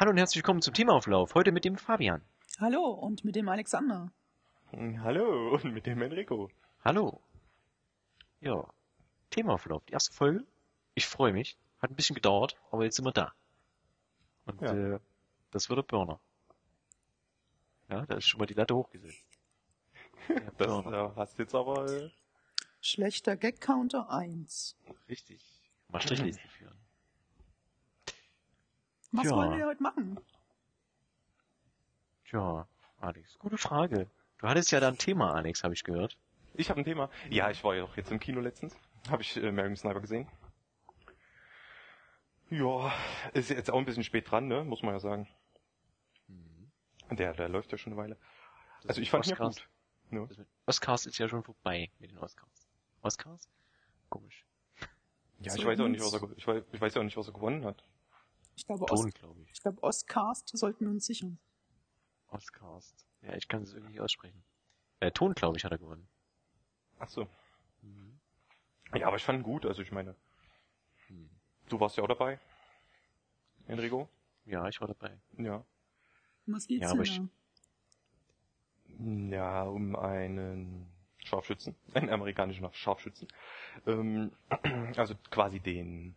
Hallo und herzlich willkommen zum Themaauflauf. Heute mit dem Fabian. Hallo und mit dem Alexander. Hallo und mit dem Enrico. Hallo. Ja, Themaauflauf, die erste Folge. Ich freue mich. Hat ein bisschen gedauert, aber jetzt sind wir da. Und Ja. äh, das wird der Burner. Ja, da ist schon mal die Latte hochgesetzt. Der Das Burner. äh, hast jetzt aber äh, Schlechter Gag-Counter 1. Richtig. Mal Strichlisten führen. Was Ja. wollen wir heute machen? Tja, Alex, gute Frage. Du hattest ja da ein Thema, Alex, habe ich gehört. ich habe ein Thema. Ja, ich war ja doch jetzt im Kino letztens. Habe ich äh, American Sniper gesehen. Ja, ist jetzt auch ein bisschen spät dran, ne? Muss man ja sagen. Der, der läuft ja schon eine Weile. Das Also ich fand ihn ja Oscars- gut. Mit Oscars ist ja schon vorbei mit den Oscars. Oscars? Komisch. Ja, So ich weiß auch nicht, was er, ich weiß, ich weiß ja auch nicht, was er gewonnen hat. Ich glaube, Os Ton, glaube ich. ich glaube Oscast sollten wir uns sichern. Oscars. Ja, ich kann es irgendwie nicht aussprechen. Äh, Ton, glaube ich, hat er gewonnen. Ach so. Mhm. Ja, aber ich fand ihn gut. Also ich meine, Hm. du warst ja auch dabei, Enrico. Ja, ich war dabei. Ja. Um was geht's Ja, denn ich-? Ja, um einen Scharfschützen, einen amerikanischen Scharfschützen. Ähm, also quasi den,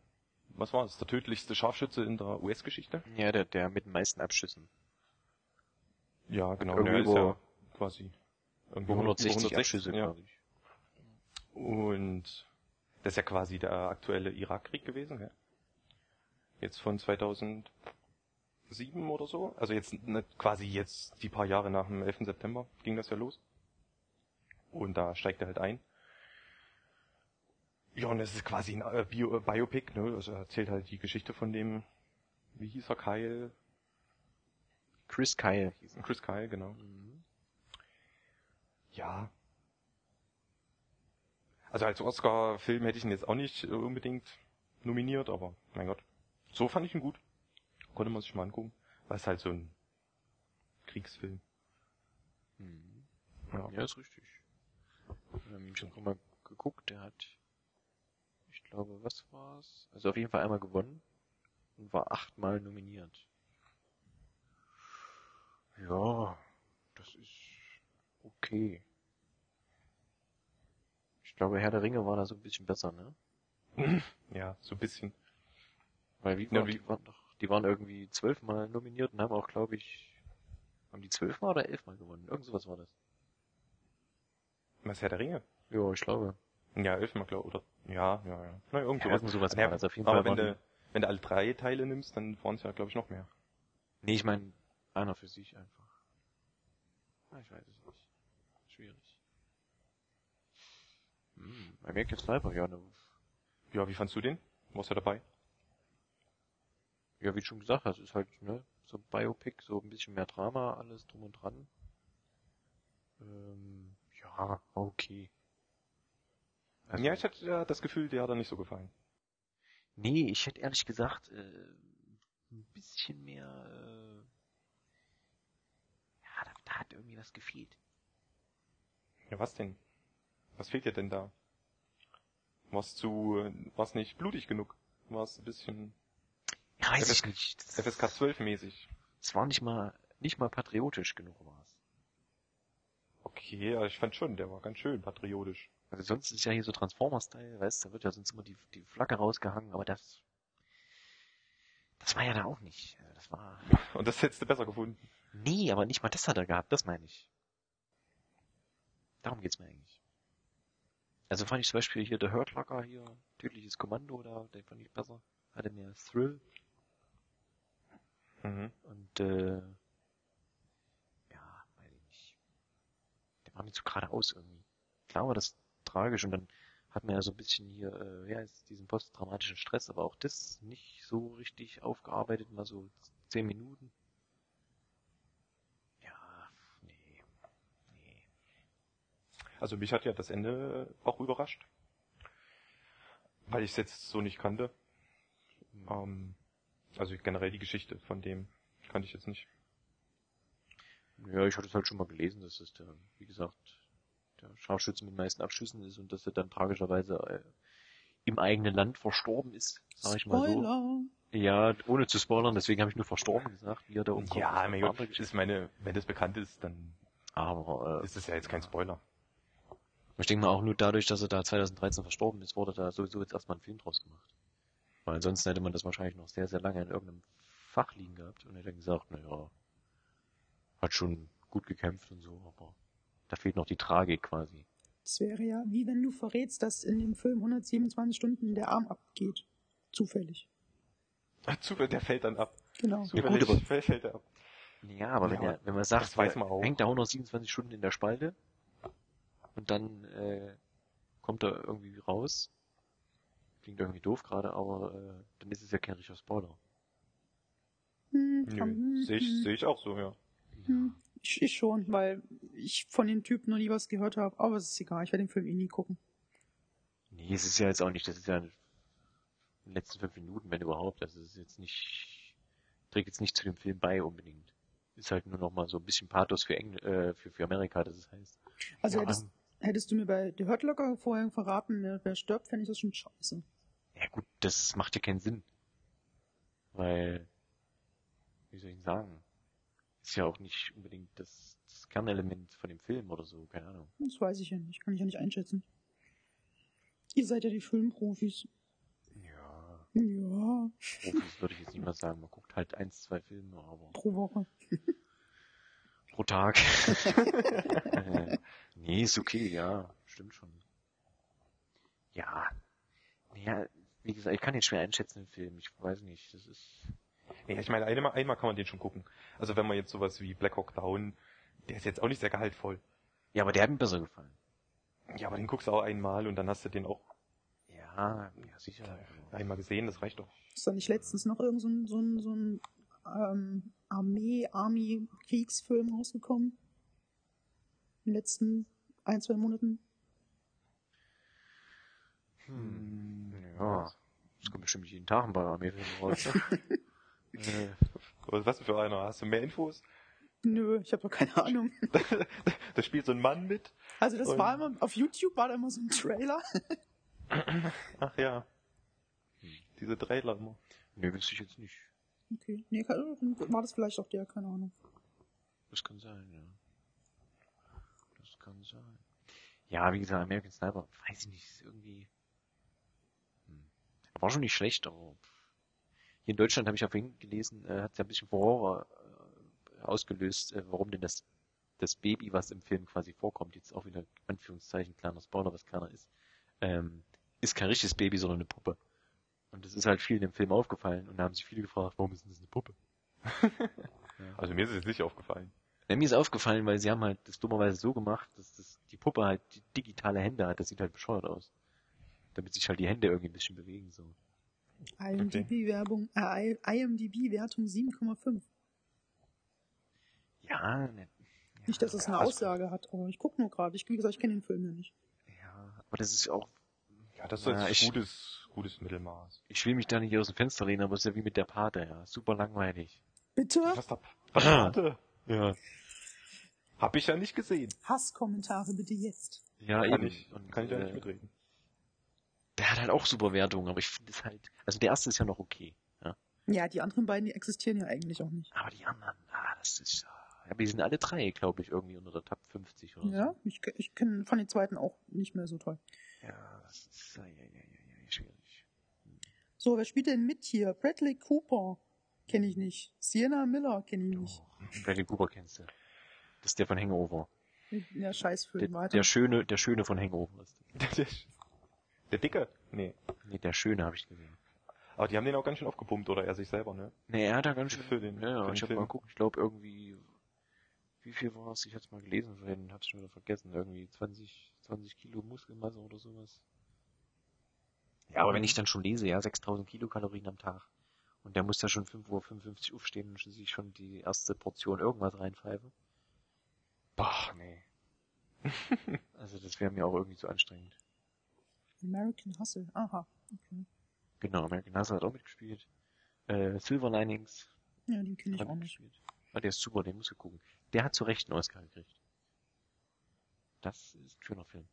was war es, der tödlichste Scharfschütze in der US-Geschichte? Ja, der, der mit den meisten Abschüssen. Ja, genau. Der ist ja quasi irgendwie Über 160 106, Abschüsse, ja. glaube ich. Und das ist ja quasi der aktuelle Irakkrieg gewesen, gell? Jetzt von 2007 oder so. Also jetzt nicht quasi jetzt die paar Jahre nach dem 11. September ging das ja los. Und da steigt er halt ein. Ja, und es ist quasi ein äh, Bio, äh, Biopic, ne? Also er erzählt halt die Geschichte von dem, wie hieß er, Kyle? Chris Kyle hieß er. Chris Kyle, genau. Mhm. Ja. Also als Oscar-Film hätte ich ihn jetzt auch nicht äh, unbedingt nominiert, aber mein Gott. So fand ich ihn gut. Konnte man sich mal angucken. Weil es halt so ein Kriegsfilm. Mhm. Ja. Ja, ist richtig. Ähm, ich habe mal geguckt, der hat, glaube, was war's? Also auf jeden Fall einmal gewonnen und war achtmal nominiert. Ja, das ist okay. Ich glaube, Herr der Ringe war da so ein bisschen besser, ne? Ja, so ein bisschen. Weil wie, Ja, war, wie- die waren doch, die waren irgendwie zwölfmal nominiert und haben auch, glaube ich, haben die zwölfmal oder elfmal gewonnen? Irgend sowas war das. Was Herr der Ringe? Ja, ich glaube. Ja, elfmal, glaube oder? Ja, ja, ja. Na, irgend Ja, sowas. Ja, das. Auf jeden aber Fall wenn du, wenn du alle drei Teile nimmst, dann waren es ja, glaube ich, noch mehr. Nee, ich meine, einer für sich einfach. Ah, ich weiß es nicht. Schwierig. Hm, American Sniper, ja, ne, Ja, wie fandst du den? Warst du dabei? ja, wie du schon gesagt hast, ist halt, ne, so ein Biopic, so ein bisschen mehr Drama, alles drum und dran. Ähm, ja, okay. Also, ja, ich hatte ja das Gefühl, der hat er nicht so gefallen. Nee, ich hätte ehrlich gesagt, äh, ein bisschen mehr, äh, ja, da, da hat irgendwie was gefehlt. Ja, was denn? Was fehlt dir denn da? War's zu, äh, war's nicht blutig genug? War's ein bisschen Ja, weiß FS ich nicht. FSK 12 mäßig? Es war nicht mal, nicht mal patriotisch genug war's. Okay, aber ich fand schon, der war ganz schön patriotisch. Also sonst ist ja hier so Transformer-Style, weißt du, da wird ja sonst immer die, die Flagge rausgehangen, aber das, das war ja da auch nicht. Also das war, Und das hättest du besser gefunden. nee, aber nicht mal das hat er gehabt, das meine ich. Darum geht's mir eigentlich. Also fand ich zum Beispiel hier der Hurt Locker hier, tödliches Kommando da, den fand ich besser. Hatte mehr Thrill Mhm. und, äh, ja, weiß ich nicht. Der war mir zu geradeaus irgendwie. Klar war das tragisch und dann hat man ja so ein bisschen hier, äh, ja, diesen posttraumatischen Stress, aber auch das nicht so richtig aufgearbeitet, mal so zehn Minuten. Ja, nee, nee. Also mich hat ja das Ende auch überrascht. Weil ich es jetzt so nicht kannte. Ähm, also generell die Geschichte von dem kannte ich jetzt nicht. Ja, ich hatte es halt schon mal gelesen, dass es der, wie gesagt, der Scharfschütze mit den meisten Abschüssen ist und dass er dann tragischerweise äh, im eigenen Land verstorben ist, sag ich mal so. Spoiler! Ja, ohne zu spoilern, deswegen habe ich nur verstorben gesagt, wie er da umkommt. Ja, Das ist mein Gott, ist meine, wenn das bekannt ist, dann Aber äh, ist es ja jetzt kein Spoiler. ich denke mal auch nur dadurch, dass er da 2013 verstorben ist, wurde da sowieso jetzt erstmal ein Film draus gemacht. Weil ansonsten hätte man das wahrscheinlich noch sehr, sehr lange in irgendeinem Fach liegen gehabt und hätte dann gesagt, naja, hat schon gut gekämpft und so, aber da fehlt noch die Tragik quasi. Das wäre ja, wie wenn du verrätst, dass in dem Film 127 Stunden der Arm abgeht. Zufällig. Zufällig, der fällt dann ab. Genau. Ja, gut, Zufällig aber- fällt fällt er ab. Ja, aber wenn, Ja, er, wenn man sagt, weiß man auch. hängt da 127 Stunden in der Spalte und dann äh, kommt er irgendwie raus. Klingt irgendwie doof gerade, aber äh, dann ist es ja kein richtiger Spoiler. Hm, Nö, kann- sehe ich, hm, seh ich auch so, ja. hm. Ich, ich schon, weil ich von dem Typen noch nie was gehört habe. Aber es ist egal, ich werde den Film eh nie gucken. Nee, es ist ja jetzt auch nicht, das ist ja in den letzten fünf Minuten, wenn überhaupt. Also es ist jetzt nicht, trägt jetzt nicht zu dem Film bei unbedingt. Ist halt nur noch mal so ein bisschen Pathos für, Engl äh, für, für Amerika, das es heißt. Also ja, hättest, hättest du mir bei The Hurt Locker vorher verraten, wer, wer stirbt, fände ich das schon scheiße. ja gut, das macht ja keinen Sinn. Weil, wie soll ich denn sagen? Ist ja auch nicht unbedingt das, das Kernelement von dem Film oder so, keine Ahnung. Das weiß ich ja nicht, kann ich ja nicht einschätzen. Ihr seid ja die Filmprofis. Ja, Ja, Profis würde ich jetzt nicht mal sagen. Man guckt halt eins, zwei Filme, aber pro Woche. pro Tag. nee, ist okay, ja, stimmt schon. Ja, naja, wie gesagt, ich kann jetzt schwer einschätzen den Film. Ich weiß nicht, das ist. Ja, ich meine, einmal, einmal kann man den schon gucken. Also wenn man jetzt sowas wie Black Hawk Down, der ist jetzt auch nicht sehr gehaltvoll. Ja, aber der hat mir besser gefallen. Ja, aber den guckst du auch einmal und dann hast du den auch Ja, ja, sicher. einmal gesehen, das reicht doch. Ist da nicht letztens noch irgend so ein, so ein, so ein ähm, Armee, Army-Kriegsfilm rausgekommen? In den letzten ein, zwei Monaten? Hm. Ja, das kommt bestimmt jeden Tag ein paar Armeefilme raus. äh, Was für einer? Hast du mehr Infos? Nö, ich habe doch keine Ahnung. da spielt so ein Mann mit. Also das war immer, auf YouTube war da immer so ein Trailer. Ach ja. Diese Trailer immer. nee, wüsste ich jetzt nicht. Okay, nee, war das vielleicht auch der, keine Ahnung. Das kann sein, ja. Das kann sein. Ja, wie gesagt, American Sniper, weiß ich nicht, ist irgendwie. Hm. War schon nicht schlecht, aber hier in Deutschland habe ich ja vorhin gelesen, äh, hat ja ein bisschen Furore äh, ausgelöst, äh, warum denn das, das Baby, was im Film quasi vorkommt, jetzt auch wieder Anführungszeichen kleiner Spoiler, was kleiner ist, ähm, ist kein richtiges Baby, sondern eine Puppe. Und das ist halt vielen im Film aufgefallen und da haben sich viele gefragt, warum ist denn das eine Puppe? Also mir ist es jetzt nicht aufgefallen. Ja, mir ist aufgefallen, weil sie haben halt das dummerweise so gemacht, dass das, die Puppe halt die digitale Hände hat. Das sieht halt bescheuert aus. Damit sich halt die Hände irgendwie ein bisschen bewegen, so. IMDb-Werbung, äh, IMDb-Wertung 7,5. Ja, ne, Nicht, dass es eine also- Aussage hat, aber ich gucke nur gerade. Ich, wie gesagt, ich kenne den Film ja nicht. ja, aber das ist auch, Ja, das ist Ja, jetzt ich- gutes, gutes Mittelmaß. ich will mich da nicht aus dem Fenster lehnen, aber es ist ja wie mit der Pate, ja. Super langweilig. Bitte? Was da? Was warte? Ja. Hab ich ja nicht gesehen. Hasskommentare bitte jetzt. Ja, Kann eben. ich, Und, kann ich ja äh, nicht mitreden. Der hat halt auch super Wertungen, aber ich finde es halt, also der erste ist ja noch okay, ja. Ja, die anderen beiden, die existieren ja eigentlich auch nicht. Aber die anderen, ah, das ist, ah, aber die sind alle drei, glaube ich, irgendwie unter der Top 50 oder Ja, ich, ke- ich kenne von den zweiten auch nicht mehr so toll. so. Ja, das ist, ja, ja, ja, ja, ja, schwierig. So, wer spielt denn mit hier? Bradley Cooper kenne ich nicht. Sienna Miller kenne ich nicht. Oh, Bradley Cooper kennst du. Das ist der von Hangover. Ja, Scheißfilm Der, weiter. der schöne, der schöne von Hangover ist. Der, Dicke? Nee. Nee, der schöne habe ich gesehen. Aber die haben den auch ganz schön aufgepumpt, oder er sich selber, ne? Nee, er hat da ganz schön. Für den- ja, für ich habe mal geguckt, ich glaube irgendwie, wie viel war es? Ich hatte es mal gelesen vorhin, hab's schon wieder vergessen. Irgendwie 20, 20 Kilo Muskelmasse oder sowas. Ja, aber wenn ich dann schon lese, ja, 6000 Kilokalorien am Tag. Und der muss ja schon 5.55 Uhr aufstehen und sich schon die erste Portion irgendwas reinpfeifen. Boah, nee. also das wäre mir auch irgendwie zu anstrengend. American Hustle. Aha. Okay. Genau, American Hustle hat auch mitgespielt. Äh, Silver Linings Ja, den kenne ich auch nicht. mitgespielt. Ah, der ist super, den musst du gucken. Der hat zu Recht einen Oscar gekriegt. Das ist ein schöner Film.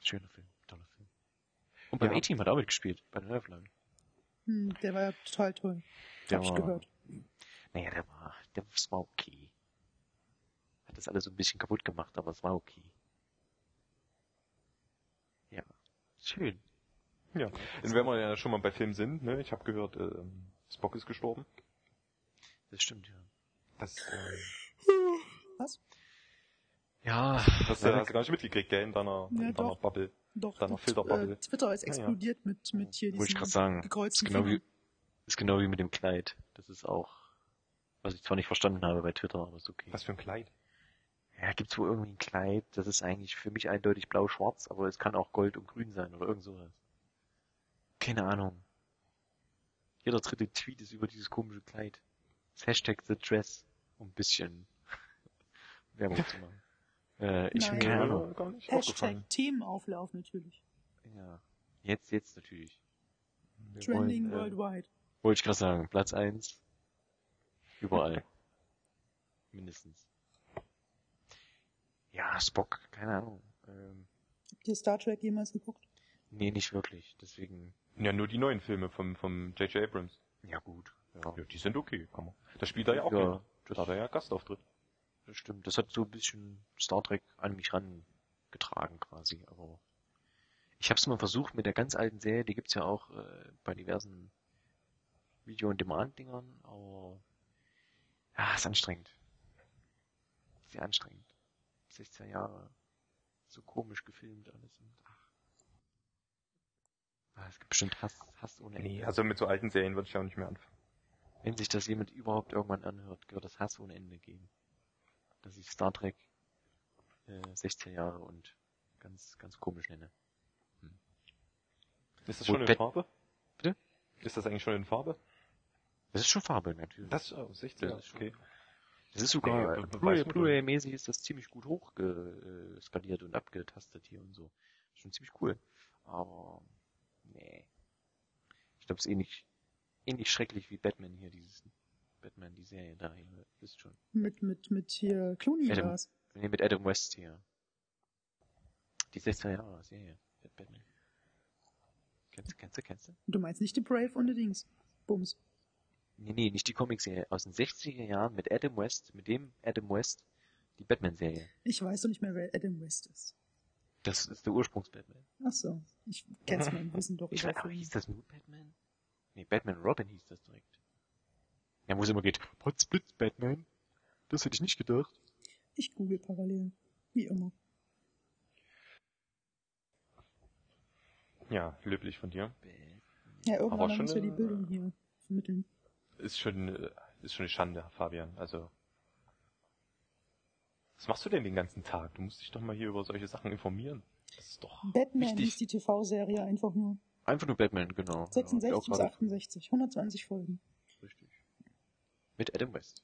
Schöner Film, toller Film. Und beim Ja. A-Team hat er auch mitgespielt, bei der Neuauflage. Hm, der war ja total toll. Der Hab ich war- gehört. Naja, der war, der war okay. Hat das alles so ein bisschen kaputt gemacht, aber es war okay. Ja, schön. Ja. Und wenn wir ja schon mal bei Filmen sind, ne, ich habe gehört, ähm, Spock ist gestorben. Das stimmt, ja. Das, äh, Was? Ja, das äh, hast du gar nicht mitgekriegt, gell, in deiner, Ja, in deiner doch. Bubble. Doch, Deiner Filterbubble. äh, Twitter ist Ja, ja. explodiert mit, mit hier wollte ich diesen gerade sagen. Ist gekreuzten genau, wie, ist genau wie mit dem Kleid. Das ist auch, was ich zwar nicht verstanden habe bei Twitter, aber ist okay. Was für ein Kleid. Ja, gibt's wohl irgendwie ein Kleid, das ist eigentlich für mich eindeutig blau-schwarz, aber es kann auch gold und grün sein oder irgend sowas. Keine Ahnung. Jeder dritte Tweet ist über dieses komische Kleid. Das Hashtag The Dress, um ein bisschen Werbung zu machen. Äh, ich Nein. keine Ahnung. Gar nicht. Hashtag Themenauflauf natürlich. Ja. Jetzt, jetzt natürlich. Wir Trending wollen, äh, worldwide. Wollte ich gerade sagen, Platz eins Überall. Mindestens. Ja, Spock, keine Ahnung. Ähm, Habt ihr Star Trek jemals geguckt? nee, nicht wirklich. Deswegen, Ja, nur die neuen Filme vom, vom J.J. Abrams. ja gut. Ja, Ja, die sind okay, kann man. Da spielt er ja auch ja mit. Da hat er ja Gastauftritt. das stimmt. Das hat so ein bisschen Star Trek an mich rangetragen quasi. Aber ich habe es mal versucht mit der ganz alten Serie. Die gibt's ja auch äh, bei diversen Video-on-Demand-Dingern. Aber ja, ist anstrengend. Sehr anstrengend. 16 Jahre. So komisch gefilmt alles. Und, ach. Ah, es gibt bestimmt Hass, Hass ohne Ende. Nee, also mit so alten Serien würde ich auch nicht mehr anfangen. Wenn sich das jemand überhaupt irgendwann anhört, wird es Hass ohne Ende geben. Dass ich Star Trek äh, 16 Jahre und ganz, ganz komisch nenne. Ist das Wo schon in Farbe? Bitte? Ist das eigentlich schon in Farbe? Das ist schon Farbe, natürlich. Das, oh, 16, Das ist schon- Das ist sogar, Nee, äh. Blu-ray-mäßig ist das ziemlich gut hochgeskaliert und abgetastet hier und so. Schon ziemlich cool. Aber, nee. Ich glaube, es ist ähnlich, ähnlich schrecklich wie Batman hier, dieses, Batman, die Serie da hier, ist schon. Mit, mit, mit hier Clooney Adam. oder was? Nee, mit Adam West hier. Die 16 Jahre Serie, Batman. Kennst du, kennst du, kennst du? Du meinst nicht The Brave und The Dings. Bums. Nee, nee, nicht die Comicserie. Aus den 60er Jahren mit Adam West, mit dem Adam West, die Batman-Serie. Ich weiß doch nicht mehr, wer Adam West ist. Das ist der Ursprungs-Batman. Ach so. Ich kenn's mein Wissen doch Ich über weiß, aber hieß das nur Batman? Nee, Batman Robin hieß das direkt. Ja, wo es immer geht, Potsblitz Batman? Das hätte ich nicht gedacht. Ich google parallel. Wie immer. Ja, löblich von dir. Ja, irgendwann schon muss ja die Bildung hier vermitteln. Ist schon, ist schon eine Schande, Fabian. Also. Was machst du denn den ganzen Tag? Du musst dich doch mal hier über solche Sachen informieren. Das ist doch Batman wichtig. hieß die TV-Serie einfach nur. Einfach nur Batman, genau. 66 Ja, bis auch gerade- 68. 120 Folgen. Richtig. Mit Adam West.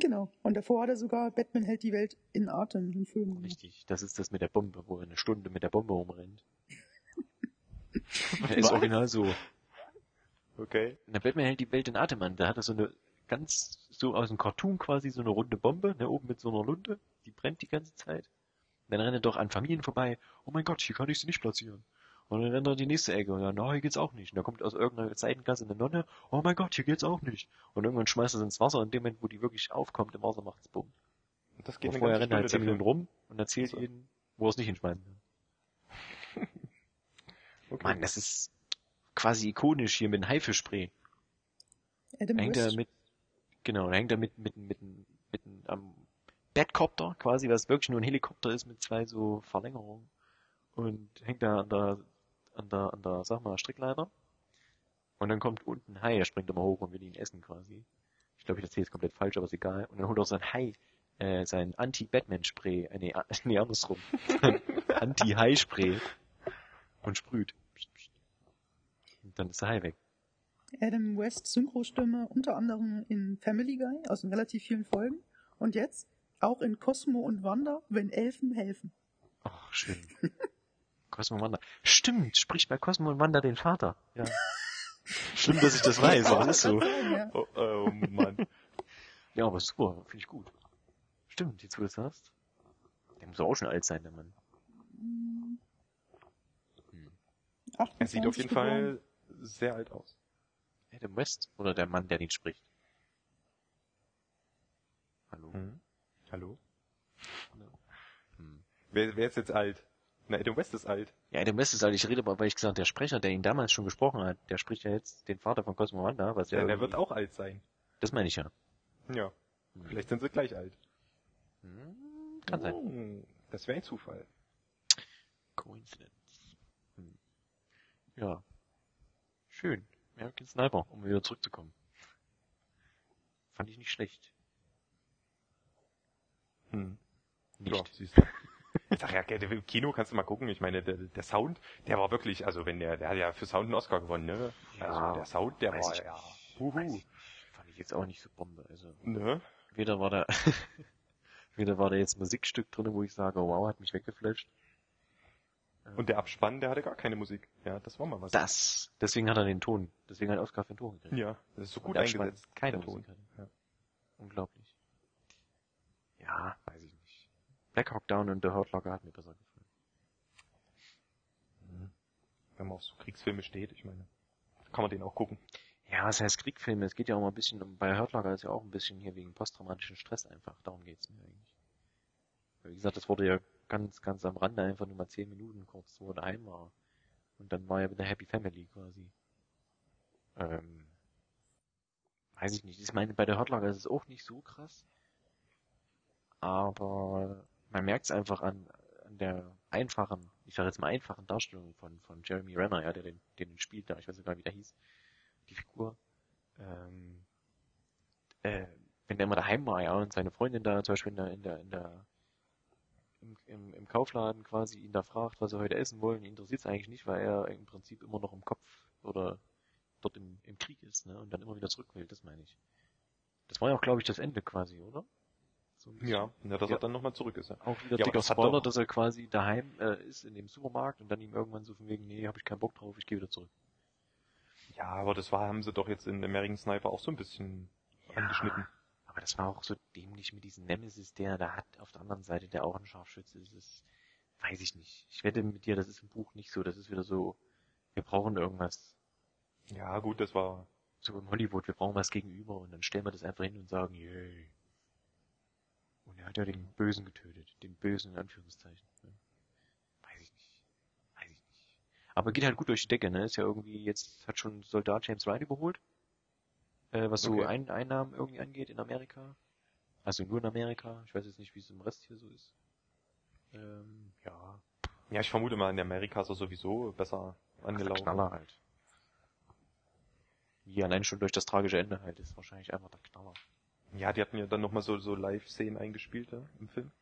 Genau. Und davor hat er sogar Batman hält die Welt in Atem im Film. Richtig. Das ist das mit der Bombe, wo er eine Stunde mit der Bombe rumrennt. er ist original so. Okay. Na, Batman hält die Welt in Atem an. Da hat er so eine ganz, so aus dem Cartoon quasi so eine runde Bombe, ne, oben mit so einer Lunte. Die brennt die ganze Zeit. Dann rennt er doch an Familien vorbei. Oh mein Gott, hier kann ich sie nicht platzieren. Und dann rennt er in die nächste Ecke. Und dann, na, hier geht's auch nicht. Und da kommt aus irgendeiner Seitengasse eine Nonne. Oh mein Gott, hier geht's auch nicht. Und irgendwann schmeißt er sie ins Wasser. Und in dem Moment, wo die wirklich aufkommt, im Wasser macht's bumm. Und das Und geht eine vorher rennt er halt Stunde 10 der Minuten rum und erzählt ihnen, wo er es nicht hinschmeißen kann. Okay. Mann, das ist quasi ikonisch hier mit dem Haifischspray. Adam Da hängt West. er mit, genau, da hängt er mit, mit, mit, mit, mit am Batcopter quasi, was wirklich nur ein Helikopter ist mit zwei so Verlängerungen. Und hängt da an der, an der, an der, sag mal, Strickleiter. Und dann kommt unten ein Hai, der springt immer hoch und will ihn essen quasi. Ich glaube, ich erzähle es komplett falsch, aber ist egal. Und dann holt er sein Hai, äh, sein Anti-Batman-Spray, äh, nee, nee, andersrum. Anti-Hai-Spray. Und sprüht. Dann ist der Hai weg. Adam West Synchrostimme unter anderem in Family Guy aus relativ vielen Folgen. Und jetzt auch in Cosmo und Wanda, wenn Elfen helfen. Ach, schön. Cosmo und Wanda. Stimmt, spricht bei Cosmo und Wanda den Vater. Ja. Schlimm, dass ich das weiß, aber es ist so. Ja. Oh, oh Mann. Ja, aber super, finde ich gut. Stimmt, jetzt wo du es hast. Der muss auch schon alt sein, der Mann. Hm. Er sieht auf 28 jeden geboren. Fall sehr alt aus. Adam West oder der Mann, der ihn spricht? Hallo? Hm. Hallo? Hm. Wer, wer ist jetzt alt? Na, Adam West ist alt. Ja, Adam West ist alt. Ich rede aber, weil ich gesagt der Sprecher, der ihn damals schon gesprochen hat, der spricht ja jetzt den Vater von Cosmo Wanda, was ja, Ja, der wird auch alt sein. Das meine ich ja. Ja. Hm. Vielleicht sind sie gleich alt. Hm, Kann sein. Hm, Das wäre ein Zufall. Coincidence. Hm. Ja. Schön. American Sniper, um wieder zurückzukommen. Fand ich nicht schlecht. Hm. Nicht. Ja, siehst du. Ich sag ja, im Kino kannst du mal gucken. Ich meine, der, der Sound, der war wirklich, also wenn der, der hat ja für Sound einen Oscar gewonnen, ne? Ja, also der Sound, der war ich ja. Huhu. Ich. Fand ich jetzt auch nicht so Bombe. Also, Ne? weder war da, weder war da jetzt Musikstück drin, wo ich sage, oh, wow, hat mich weggeflasht. Und der Abspann, der hatte gar keine Musik. Ja, das war mal was. Das. Deswegen hat er den Ton. Deswegen hat er Oscar für den Ton gekriegt. Ja, das ist so gut eingesetzt. Keine Ton. Ja. Unglaublich. Ja, weiß ich nicht. Black Hawk Down und The Hurt Locker hat mir besser gefallen. Mhm. Wenn man auf so Kriegsfilme steht, ich meine, kann man den auch gucken. Ja, was heißt Kriegfilme? Es geht ja auch mal ein bisschen um, bei Hurt Locker ist ja auch ein bisschen hier wegen posttraumatischen Stress einfach. Darum geht's mir eigentlich. Wie gesagt, das wurde ja ganz, ganz am Rande einfach nur mal zehn Minuten kurz, er daheim war. Und dann war ja wieder Happy Family quasi. Ähm, weiß ich nicht. Ich meine, bei der Hurt Locker ist es auch nicht so krass. Aber man merkt es einfach an, an der einfachen, ich sage jetzt mal einfachen Darstellung von, von Jeremy Renner, ja, der den, den spielt da, ich weiß nicht gar wie der hieß, die Figur. Ähm, äh, wenn der immer daheim war, ja, und seine Freundin da zum Beispiel in der, in der, in der im, im, im Kaufladen quasi ihn da fragt, was er heute essen wollen, ihn interessiert es eigentlich nicht, weil er im Prinzip immer noch im Kopf oder dort im, im Krieg ist, ne, und dann immer wieder zurück will, das meine ich. Das war ja auch, glaube ich, das Ende quasi, oder? So. Ja, ja dass Ja. er dann nochmal zurück ist. Ja. Auch wieder Ja, dicker Spoiler, dass er quasi daheim äh, ist in dem Supermarkt und dann ihm irgendwann so von wegen, nee, habe ich keinen Bock drauf, ich gehe wieder zurück. ja, aber das war, haben sie doch jetzt in American Sniper auch so ein bisschen angeschnitten. Aber das war auch so dämlich mit diesem Nemesis, der da hat auf der anderen Seite, der auch ein Scharfschütze ist. Das weiß ich nicht. Ich wette mit dir, das ist im Buch nicht so. Das ist wieder so, wir brauchen irgendwas, Ja, gut, das war. so im Hollywood, wir brauchen was gegenüber und dann stellen wir das einfach hin und sagen, yay. Und er hat ja den Bösen getötet. Den Bösen in Anführungszeichen. Ne? Weiß ich nicht. Weiß ich nicht. Aber geht halt gut durch die Decke, ne? Ist ja irgendwie, jetzt hat schon Soldat James Ryan überholt. Äh, was so Okay. Ein Einnahmen irgendwie angeht in Amerika. Also nur in Amerika. Ich weiß jetzt nicht, wie es im Rest hier so ist. Ähm, ja. Ja, ich vermute mal, in Amerika ist er sowieso besser Der angelaufen. Knaller halt. Wie allein schon durch das tragische Ende halt ist wahrscheinlich einfach der Knaller. Ja, die hatten ja dann nochmal so, so Live-Szenen eingespielt ja, im Film.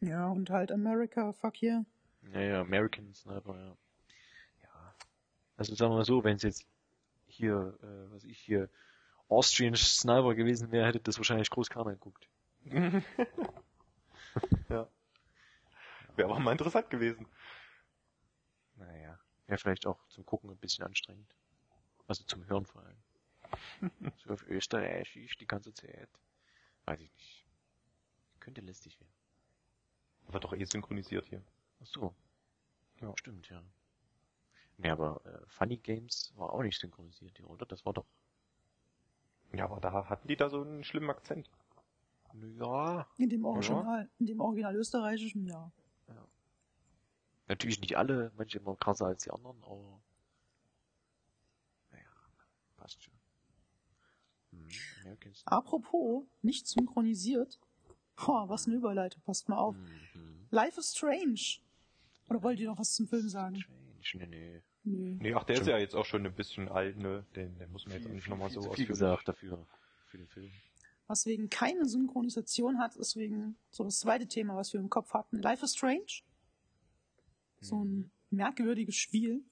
Ja, und halt America, fuck yeah. Ja, ja, American Sniper, ja. Ja. Also sagen wir mal so, wenn es jetzt hier, äh, was ich hier, Austrian Sniper gewesen wäre, hätte das wahrscheinlich groß keiner geguckt. ja. Wäre aber mal interessant gewesen. Naja. Wäre vielleicht auch zum Gucken ein bisschen anstrengend. Also zum Hören vor allem. so auf Österreichisch die ganze Zeit. Weiß ich nicht. Könnte lästig werden. Wird doch eh synchronisiert hier. Ach so. Ja. Stimmt, ja. Nee, aber äh, Funny Games war auch nicht synchronisiert hier, oder? Das war doch. Ja, aber da hatten die da so einen schlimmen Akzent. Ja. In dem Original, in dem Original österreichischen, ja. ja. Natürlich nicht alle, manche immer krasser als die anderen, aber. Naja, passt schon. Hm. Apropos, nicht synchronisiert. Oh, was eine Überleitung, passt mal auf. Mhm. Life is Strange. Oder wollt ihr noch was zum Film sagen? Strange, nee, nee. Nö. Nee, ach, der ist Stimmt. ja jetzt auch schon ein bisschen alt, ne? Den, den muss man jetzt auch nicht nochmal so viel, ausführen. gesagt dafür, für den Film. Was wegen keine Synchronisation hat, ist wegen so das zweite Thema, was wir im Kopf hatten. Life is Strange. So ein merkwürdiges Spiel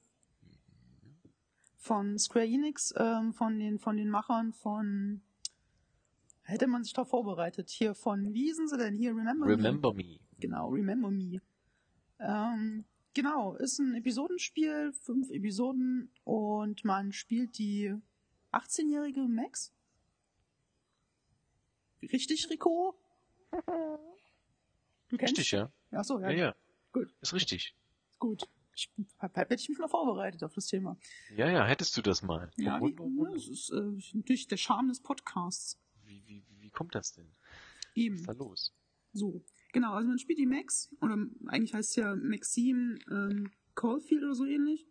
von Square Enix, ähm, von den von den Machern von hätte man sich darauf vorbereitet. Hier von wie hießen sie denn hier? Remember, Me? Remember Me. Genau, Remember Me. Ähm, genau, ist ein Episodenspiel, fünf Episoden und man spielt die 18-jährige Max. Richtig, Rico? Du kennst? Richtig, ja. Ach so, ja. Ja, ja. Gut. Ist richtig. Gut. Ich hätte ich mich mal vorbereitet auf das Thema. Ja, ja, hättest du das mal. Ja, wie, das ist äh, natürlich der Charme des Podcasts. Wie, wie, wie, kommt das denn? Was Eben. ist da los? So. Genau, also man spielt die Max, oder eigentlich heißt es ja Maxime ähm, Caulfield oder so ähnlich.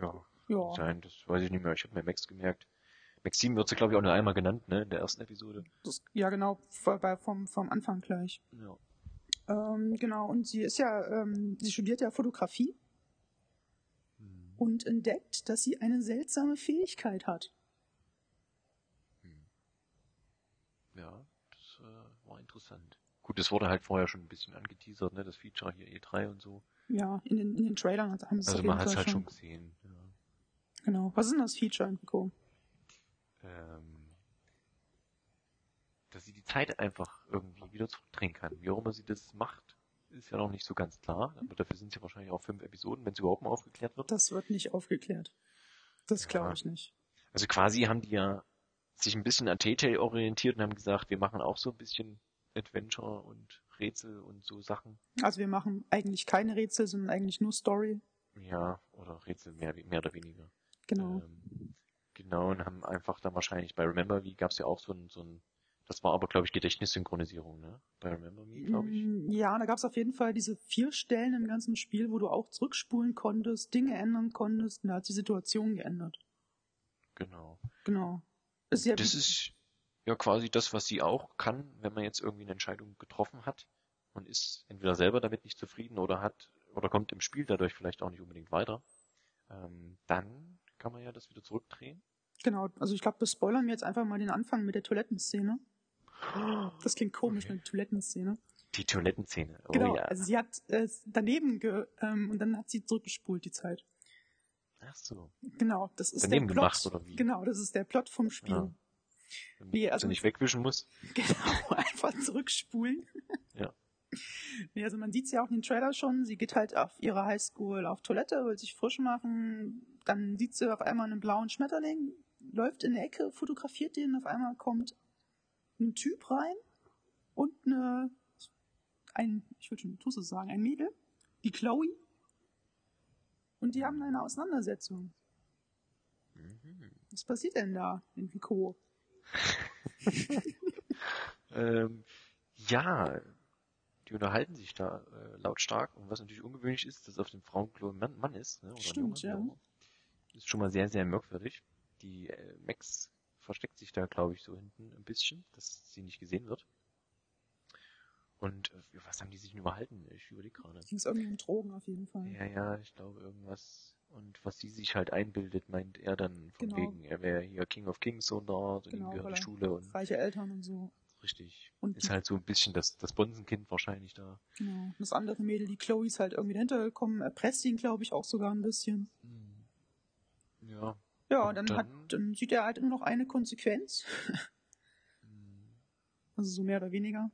Ja, Ja. Nein, das weiß ich nicht mehr. Ich habe mir Max gemerkt. Maxim wird sie, glaube ich, auch nur einmal genannt, ne, in der ersten Episode. Das, ja, genau, vom, vom Anfang gleich. Ja. Ähm, genau, und sie ist ja, ähm, sie studiert ja Fotografie Hm. und entdeckt, dass sie eine seltsame Fähigkeit hat. Ja, das äh, war interessant. Gut, das wurde halt vorher schon ein bisschen angeteasert, ne, das Feature hier E3 und so. Ja, in den, in den Trailern haben sie es Also man hat es halt schon. gesehen. Ja. Genau. Was ist denn das Feature, Enrico? ähm, dass sie die Zeit einfach irgendwie wieder zurückdrehen kann. Wie auch immer sie das macht, ist ja noch nicht so ganz klar. Aber dafür sind es ja wahrscheinlich auch fünf Episoden, wenn es überhaupt mal aufgeklärt wird. Das wird nicht aufgeklärt. Das Ja. glaube ich nicht. Also quasi haben die ja sich ein bisschen an Telltale orientiert und haben gesagt, wir machen auch so ein bisschen Adventure und Rätsel und so Sachen. Also wir machen eigentlich keine Rätsel, sondern eigentlich nur Story. Ja, oder Rätsel mehr, mehr oder weniger. Genau. Ähm, genau, und haben einfach dann wahrscheinlich bei Remember Me gab es ja auch so ein, so ein, das war aber glaube ich Gedächtnissynchronisierung, ne? Bei Remember Me, glaube ich. Mm, Ja, da gab es auf jeden Fall diese vier Stellen im ganzen Spiel, wo du auch zurückspulen konntest, Dinge ändern konntest, und da hat die Situation geändert. Genau. Genau. Ist ja Das ist ja quasi das, was sie auch kann, wenn man jetzt irgendwie eine Entscheidung getroffen hat und ist entweder selber damit nicht zufrieden oder hat oder kommt im Spiel dadurch vielleicht auch nicht unbedingt weiter. Ähm, dann kann man ja das wieder zurückdrehen. genau. Also ich glaube, wir spoilern jetzt einfach mal den Anfang mit der Toilettenszene. Das klingt komisch, Okay. eine Toilettenszene. Die Toilettenszene. Oh genau. ja. Also sie hat äh, daneben ge ähm, und dann hat sie zurückgespult die Zeit. Ach so. Genau, das ist Daneben der Plot. gemacht, oder wie? Genau, das ist der Plot vom Spiel. Ja. Nee, sie also- nicht wegwischen muss. Genau, einfach zurückspulen. Ja. Nee, also man sieht ja auch in den Trailer schon, sie geht halt auf ihre Highschool auf Toilette, will sich frisch machen, dann sieht sie auf einmal einen blauen Schmetterling, läuft in die Ecke, fotografiert den, auf einmal kommt ein Typ rein und eine, ein, ich würde schon Tusse sagen, ein Mädel, die Chloe, und die haben eine Auseinandersetzung. Mhm. Was passiert denn da in Vico? Ähm, ja, die unterhalten sich da äh, lautstark und was natürlich ungewöhnlich ist, dass auf dem Frauenklo ein Mann, Mann ist. Ne? Oder Stimmt, Junge, ja. immer. Ist schon mal sehr, sehr merkwürdig. Die äh, Max versteckt sich da, glaube ich, so hinten ein bisschen, dass sie nicht gesehen wird. Und äh, was haben die sich denn überhalten? Ich überlege gerade. Ging es irgendwie um Drogen auf jeden Fall. Ja, ja, ich glaube irgendwas. Und was sie sich halt einbildet, meint er dann von Genau. wegen, er wäre hier King of Kings so und dort und ihm Genau, gehört weil die Schule und reiche Eltern und so. richtig. Und ist halt so ein bisschen das, das Bonsenkind wahrscheinlich da. Genau. Und das andere Mädel, die Chloe, ist halt irgendwie dahinter gekommen, erpresst ihn, glaube ich, auch sogar ein bisschen. Hm. Ja. Ja, Und und dann, dann- hat, dann sieht er halt nur noch eine Konsequenz. Hm. Also so mehr oder weniger.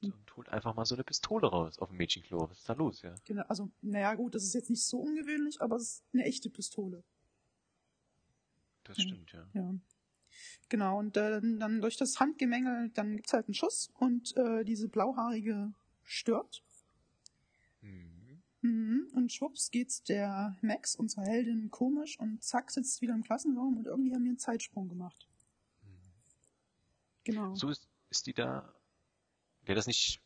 Ja, und, und holt einfach mal so eine Pistole raus auf dem Mädchenklo. Was ist da los, ja? Genau. Also, naja, gut, das ist jetzt nicht so ungewöhnlich, aber es ist eine echte Pistole. Das Mhm. stimmt, ja. Ja. Genau, und äh, dann, durch das Handgemenge, dann gibt's halt einen Schuss und äh, diese blauhaarige stirbt. Hm. Mhm. Und schwupps geht's der Max, unserer Heldin, komisch und zack, sitzt wieder im Klassenraum und irgendwie haben wir einen Zeitsprung gemacht. Hm. Genau. So ist, ist die da, der das nicht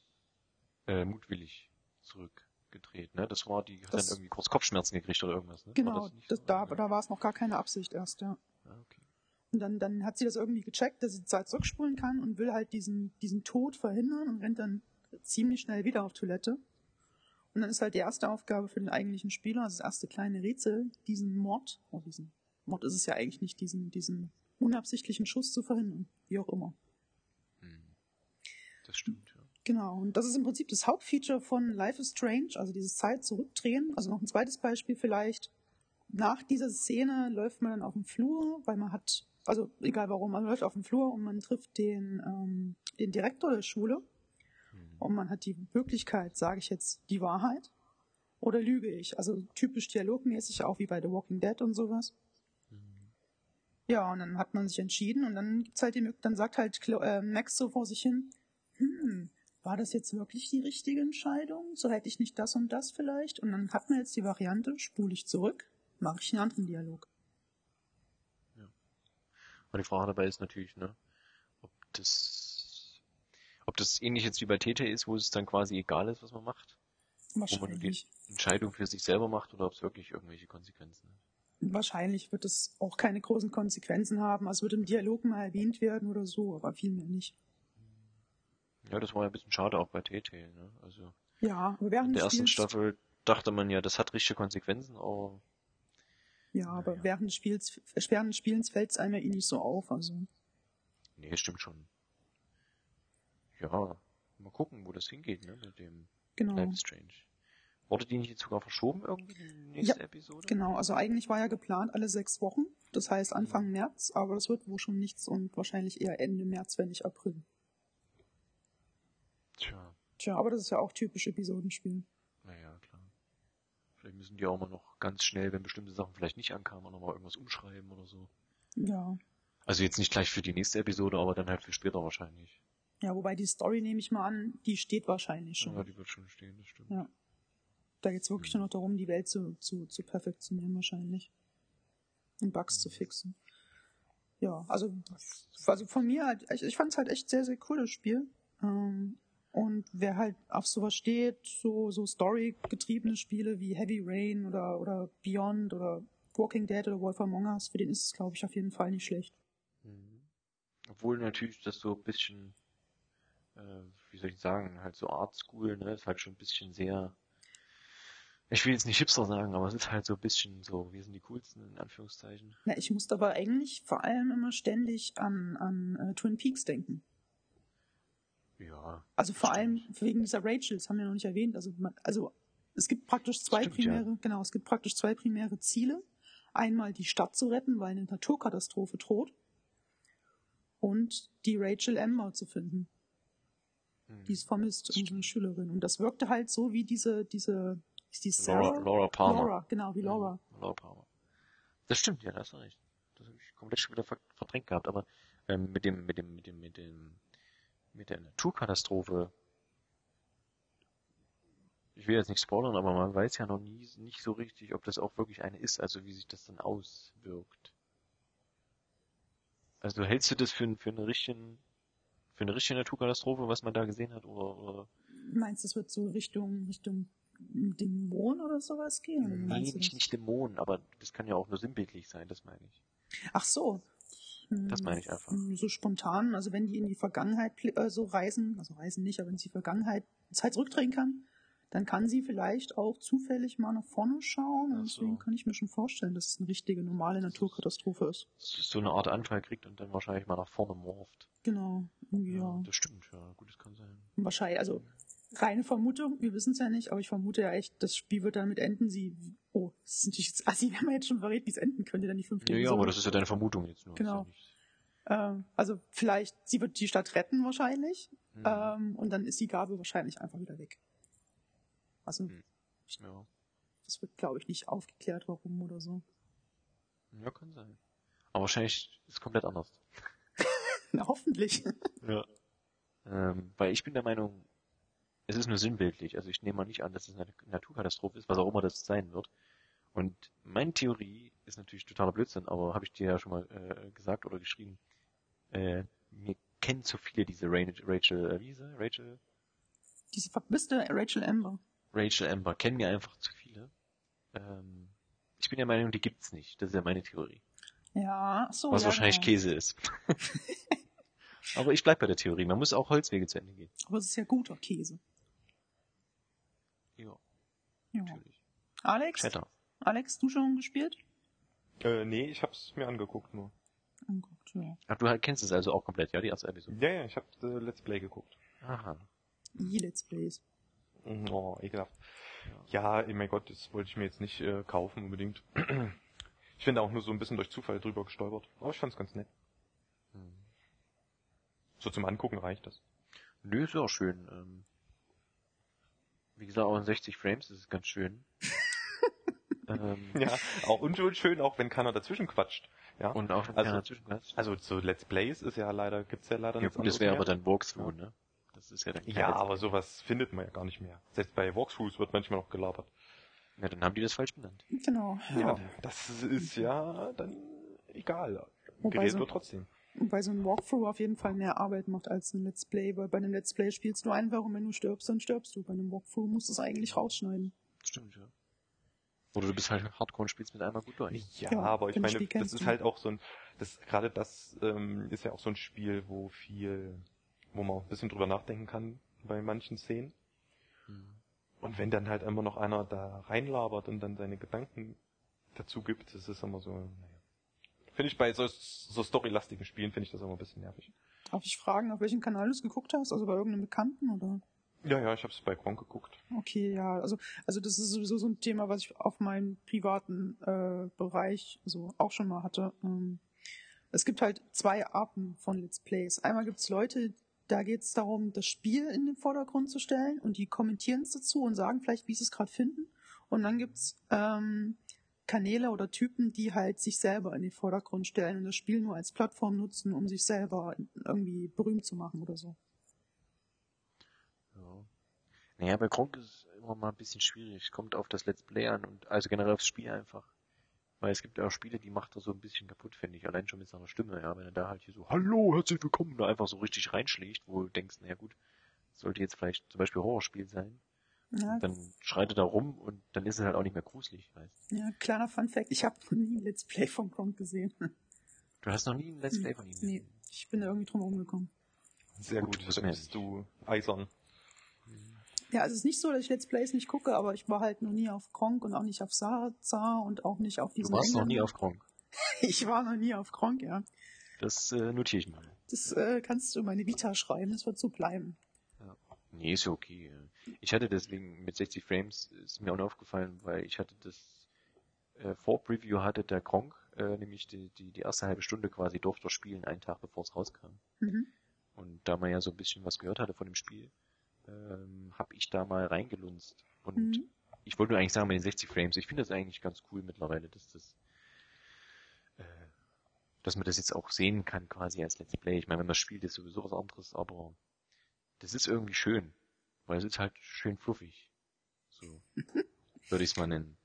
äh, mutwillig zurückgedreht, ne? Das war, die hat Das- dann irgendwie kurz Kopfschmerzen gekriegt oder irgendwas, ne? War genau, das nicht das, so? da, Ja. da war es noch gar keine Absicht erst, ja. Ah, okay. Und dann, dann hat sie das irgendwie gecheckt, dass sie die Zeit zurückspulen kann und will halt diesen, diesen Tod verhindern und rennt dann ziemlich schnell wieder auf Toilette. Und dann ist halt die erste Aufgabe für den eigentlichen Spieler, also das erste kleine Rätsel, diesen Mord, oh, diesen Mord ist es ja eigentlich nicht, diesen, diesen unabsichtlichen Schuss zu verhindern. Wie auch immer. Hm. Das stimmt. Genau, und das ist im Prinzip das Hauptfeature von Life is Strange, also dieses Zeit zurückdrehen. Also noch ein zweites Beispiel vielleicht. Nach dieser Szene läuft man dann auf dem Flur, weil man hat, also egal warum, man läuft auf dem Flur und man trifft den, ähm, den Direktor der Schule Hm. und man hat die Möglichkeit, sage ich jetzt die Wahrheit oder lüge ich. Also typisch dialogmäßig, auch wie bei The Walking Dead und sowas. Hm. Ja, und dann hat man sich entschieden und dann gibt's halt die Möglichkeit, dann sagt halt äh, Max so vor sich hin, hm, war das jetzt wirklich die richtige Entscheidung? So hätte ich nicht das und das vielleicht? Und dann hat man jetzt die Variante, spule ich zurück, mache ich einen anderen Dialog. Und die Frage dabei ist natürlich, ne, ob das, ob das ähnlich jetzt wie bei TT ist, wo es dann quasi egal ist, was man macht, wo man die Wahrscheinlich. Entscheidung für sich selber macht oder ob es wirklich irgendwelche Konsequenzen hat. Wahrscheinlich wird es auch keine großen Konsequenzen haben. Also es wird im Dialog mal erwähnt werden oder so, aber viel mehr nicht. Ja, das war ja ein bisschen schade auch bei TT, ne? Also Ja, aber in während der des ersten Spiels, Staffel dachte man ja, das hat richtige Konsequenzen, aber ja, aber Naja. während des Spiels, äh, während des Spielens fällt es einem ja eh nicht so auf. Also nee, stimmt schon. Ja, mal gucken, wo das hingeht, ne, mit dem genau. Life Strange. Wurde die nicht jetzt sogar verschoben irgendwie, die nächste Episode? Genau, also eigentlich war ja geplant alle sechs Wochen, das heißt Mhm. Anfang März, aber das wird wohl schon nichts und wahrscheinlich eher Ende März, wenn nicht April. Tja, Tja, aber das ist ja auch typisch Episodenspiel. naja, klar. Vielleicht müssen die auch mal noch ganz schnell, wenn bestimmte Sachen vielleicht nicht ankamen, auch noch mal irgendwas umschreiben oder so. Ja. Also jetzt nicht gleich für die nächste Episode, aber dann halt für später wahrscheinlich. Ja, wobei die Story nehme ich mal an, die steht wahrscheinlich schon. Ja, die wird schon stehen, das stimmt. Ja. Da geht's wirklich Mhm. nur noch darum, die Welt zu, zu, zu perfektionieren wahrscheinlich. Und Bugs zu fixen. Ja, also, also von mir halt, ich, ich fand es halt echt sehr, sehr cool, das Spiel. Ähm, und wer halt auf sowas steht, so, so Story-getriebene Spiele wie Heavy Rain oder, oder Beyond oder Walking Dead oder Wolf Among Us, für den ist es, glaube ich, auf jeden Fall nicht schlecht. Mhm. Obwohl natürlich das so ein bisschen, äh, wie soll ich sagen, halt so Art School, ne, ist halt schon ein bisschen sehr, ich will jetzt nicht Hipster sagen, aber es ist halt so ein bisschen so, wir sind die coolsten, in Anführungszeichen. Na, ich musste aber eigentlich vor allem immer ständig an, an äh, Twin Peaks denken. Ja. Also vor allem wegen dieser Rachel, das haben wir noch nicht erwähnt. Also, man, also es gibt praktisch zwei Stimmt, ja. primäre, genau, es gibt praktisch zwei primäre Ziele. Einmal die Stadt zu retten, weil eine Naturkatastrophe droht. Und die Rachel Amber zu finden. Hm. Die ist vermisst, Das unsere. Schülerin. Und das wirkte halt so wie diese, diese, ist die Laura, Sarah? Laura Palmer. Laura, genau, wie Laura. Mhm, Laura Palmer. Das stimmt, ja, da hast du recht. Das habe ich komplett schon wieder ver verdrängt gehabt, aber ähm, mit dem, mit dem, mit dem, mit dem, mit der Naturkatastrophe. Ich will jetzt nicht spoilern, aber man weiß ja noch nie nicht so richtig, ob das auch wirklich eine ist, also wie sich das dann auswirkt. Also hältst du das für, für eine richtigen, für eine richtige Naturkatastrophe, was man da gesehen hat, oder, oder Meinst du, es wird so Richtung, Richtung Dämon oder sowas gehen? Nee, du nicht, nicht Dämonen, aber das kann ja auch nur sinnbildlich sein, das meine ich. Ach so. Das meine ich einfach. Hm, So spontan, also wenn die in die Vergangenheit äh, so reisen, also reisen nicht, aber wenn sie die Vergangenheit Zeit zurückdrehen kann, dann kann sie vielleicht auch zufällig mal nach vorne schauen. Und so. deswegen kann ich mir schon vorstellen, dass es eine richtige normale Naturkatastrophe ist. so eine Art Anfall kriegt und dann wahrscheinlich mal nach vorne morpht. Genau. Irgendwie, Ja. Das stimmt, ja. Gut, das kann sein. Wahrscheinlich, also reine Vermutung, wir wissen es ja nicht, aber ich vermute ja echt, das Spiel wird damit enden. Sie, oh, das ist natürlich jetzt, assi, wenn man jetzt schon verrät, wie es enden könnte, dann die fünfte Ja, ja, aber das ist ja deine Vermutung jetzt nur. Genau. Ja Ähm, also vielleicht, sie wird die Stadt retten wahrscheinlich. Mhm. Ähm, und dann ist die Gabel wahrscheinlich einfach wieder weg. Also, Hm. ja. das wird, glaube ich, nicht aufgeklärt, warum oder so. ja, kann sein. Aber wahrscheinlich ist es komplett anders. Na, hoffentlich. Ja. Ähm, weil ich bin der Meinung, es ist nur sinnbildlich. Also ich nehme mal nicht an, dass es eine Naturkatastrophe ist, was auch immer das sein wird. Und meine Theorie ist natürlich totaler Blödsinn, aber habe ich dir ja schon mal äh, gesagt oder geschrieben. Äh, mir kennen zu viele diese Rachel, äh, wie hieß sie? Rachel, Diese verbisste Rachel Amber. Rachel Amber kennen mir einfach zu viele. Ähm, ich bin der Meinung, die gibt's nicht. Das ist ja meine Theorie. Ja, so. was ja, wahrscheinlich genau. Käse ist. aber ich bleib bei der Theorie. Man muss auch Holzwege zu Ende gehen. Aber es ist ja guter Käse. Ja, Ja. natürlich. Alex? Cheddar. Alex, du schon gespielt? Äh, nee, ich hab's mir angeguckt nur. Anguckt, ja. Ach, du kennst es also auch komplett, ja, die erste Episode? Ja, ja, ich hab äh, Let's Play geguckt. Aha. I Let's Plays. Mhm, Oh, ekelhaft. Ja, eh, mein Gott, das wollte ich mir jetzt nicht äh, kaufen unbedingt. Ich bin da auch nur so ein bisschen durch Zufall drüber gestolpert. Aber ich fand's ganz nett. Hm. So zum Angucken reicht das. Nö, ist auch schön. Ähm, wie gesagt, auch in 60 Frames, das ist ganz schön. ähm, Ja, auch unschuld schön, auch wenn keiner dazwischen quatscht. Ja. Und auch wenn Also- keiner dazwischen passt. also so Let's Plays ist ja leider, gibt's ja leider ja, nichts gut, das wäre aber dann Walkthrough, ne? Das ist ja dann Ja, Let's aber sowas findet man ja gar nicht mehr. Selbst bei Walkthroughs wird manchmal noch gelabert. Play. Ja, dann haben die das falsch benannt. Genau. Ja, das ist ja dann egal. Wobei Geredet so- wird trotzdem. Wobei so ein Walkthrough auf jeden Fall mehr Arbeit macht als ein Let's Play, weil bei einem Let's Play spielst du einfach und wenn du stirbst, dann stirbst du. Bei einem Walkthrough musst du es eigentlich rausschneiden. Stimmt, ja. Oder du bist halt Hardcore und spielst mit einmal gut durch. Ja, Ja, aber ich meine, das ist halt auch so ein, das, gerade das ähm, ist ja auch so ein Spiel, wo viel, wo man auch ein bisschen drüber nachdenken kann bei manchen Szenen. Hm. Und wenn dann halt immer noch einer da reinlabert und dann seine Gedanken dazu gibt, das ist immer so, naja. Finde ich bei so, so storylastigen Spielen finde ich das immer ein bisschen nervig. Darf ich fragen, auf welchem Kanal du es geguckt hast? Also bei irgendeinem Bekannten oder? Ja, ja, ich habe es bei Gronk geguckt. Okay, ja, also, also das ist sowieso so ein Thema, was ich auf meinem privaten äh, Bereich so auch schon mal hatte. Ähm, es gibt halt zwei Arten von Let's Plays. Einmal gibt's Leute, da geht's darum, das Spiel in den Vordergrund zu stellen und die kommentieren es dazu und sagen vielleicht, wie sie es gerade finden. Und dann gibt's ähm, Kanäle oder Typen, die halt sich selber in den Vordergrund stellen und das Spiel nur als Plattform nutzen, um sich selber irgendwie berühmt zu machen oder so. Ja. Naja, bei Gronk ist es immer mal ein bisschen schwierig. Kommt auf das Let's Play an und also generell aufs Spiel einfach. Weil es gibt ja auch Spiele, die macht er so ein bisschen kaputt, finde ich. Allein schon mit seiner Stimme, ja. Wenn er da halt hier so, hallo, herzlich willkommen, da einfach so richtig reinschlägt, wo du denkst, naja gut, sollte jetzt vielleicht zum Beispiel Horrorspiel sein. Ja, Dann schreit er da rum und dann ist es halt auch nicht mehr gruselig, weißt ja kleiner Fun Fact, ich habe noch nie ein Let's Play von Gronk gesehen. du. hast noch nie ein Let's Play von ihm Nee, gesehen. ich bin da irgendwie drum rumgekommen. Sehr Gut, gut, bist du eisern. Ja, also es ist nicht so, dass ich Let's Plays nicht gucke, aber ich war halt noch nie auf Gronk und auch nicht auf Sarazar und auch nicht auf Du diesen warst noch Engländer. nie auf Gronk. Ich war noch nie auf Gronk, ja. Das äh, notiere ich mal. Das äh, kannst du in meine Vita schreiben, das wird so bleiben. Nee, ist ja okay. Ich hatte deswegen mit 60 Frames, ist mir auch noch aufgefallen, weil ich hatte das äh, Vor-Preview hatte der Gronk, äh, nämlich die, die, die erste halbe Stunde quasi durfte er spielen, einen Tag bevor es rauskam. Mhm. Und da man ja so ein bisschen was gehört hatte von dem Spiel, ähm, habe ich da mal reingelunzt. Und Mhm. ich wollte nur eigentlich sagen, mit den 60 Frames, ich finde das eigentlich ganz cool mittlerweile, dass das, äh, dass man das jetzt auch sehen kann quasi als Let's Play. Ich meine, wenn man spielt, ist sowieso was anderes, aber das ist irgendwie schön, weil es ist halt schön fluffig. So würde ich es mal nennen.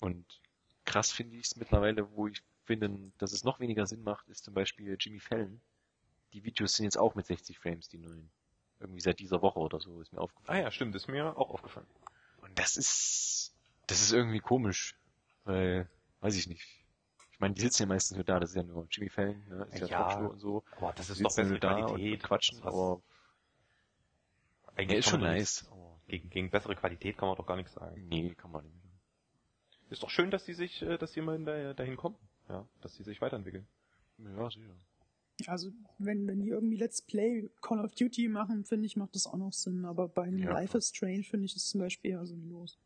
Und krass finde ich es mittlerweile, wo ich finde, dass es noch weniger Sinn macht, ist zum Beispiel Jimmy Fallon. Die Videos sind jetzt auch mit 60 Frames, die neuen. Irgendwie seit dieser Woche oder so ist mir Ah aufgefallen. ja, stimmt, ist mir auch aufgefallen. Und das ist, das ist irgendwie komisch, weil, weiß ich nicht. Ich meine, die sitzen ja meistens nur da, das ist ja nur Jimmy Fallon, ne, ist ja, Ja. Und so. Aber das ist doch nur da Qualität. und quatschen, aber eigentlich ja, ist schon nice. nichts- Aber Gegen, gegen bessere Qualität kann man doch gar nichts sagen. nee, kann man nicht. Ist doch schön, dass die sich, äh, dass die mal da, dahin kommen. Ja, dass die sich weiterentwickeln. Ja, sicher. Also wenn, wenn die irgendwie Let's Play Call of Duty machen, finde ich, macht das auch noch Sinn. Aber bei einem Ja, Life is Strange finde ich das zum Beispiel eher sinnlos.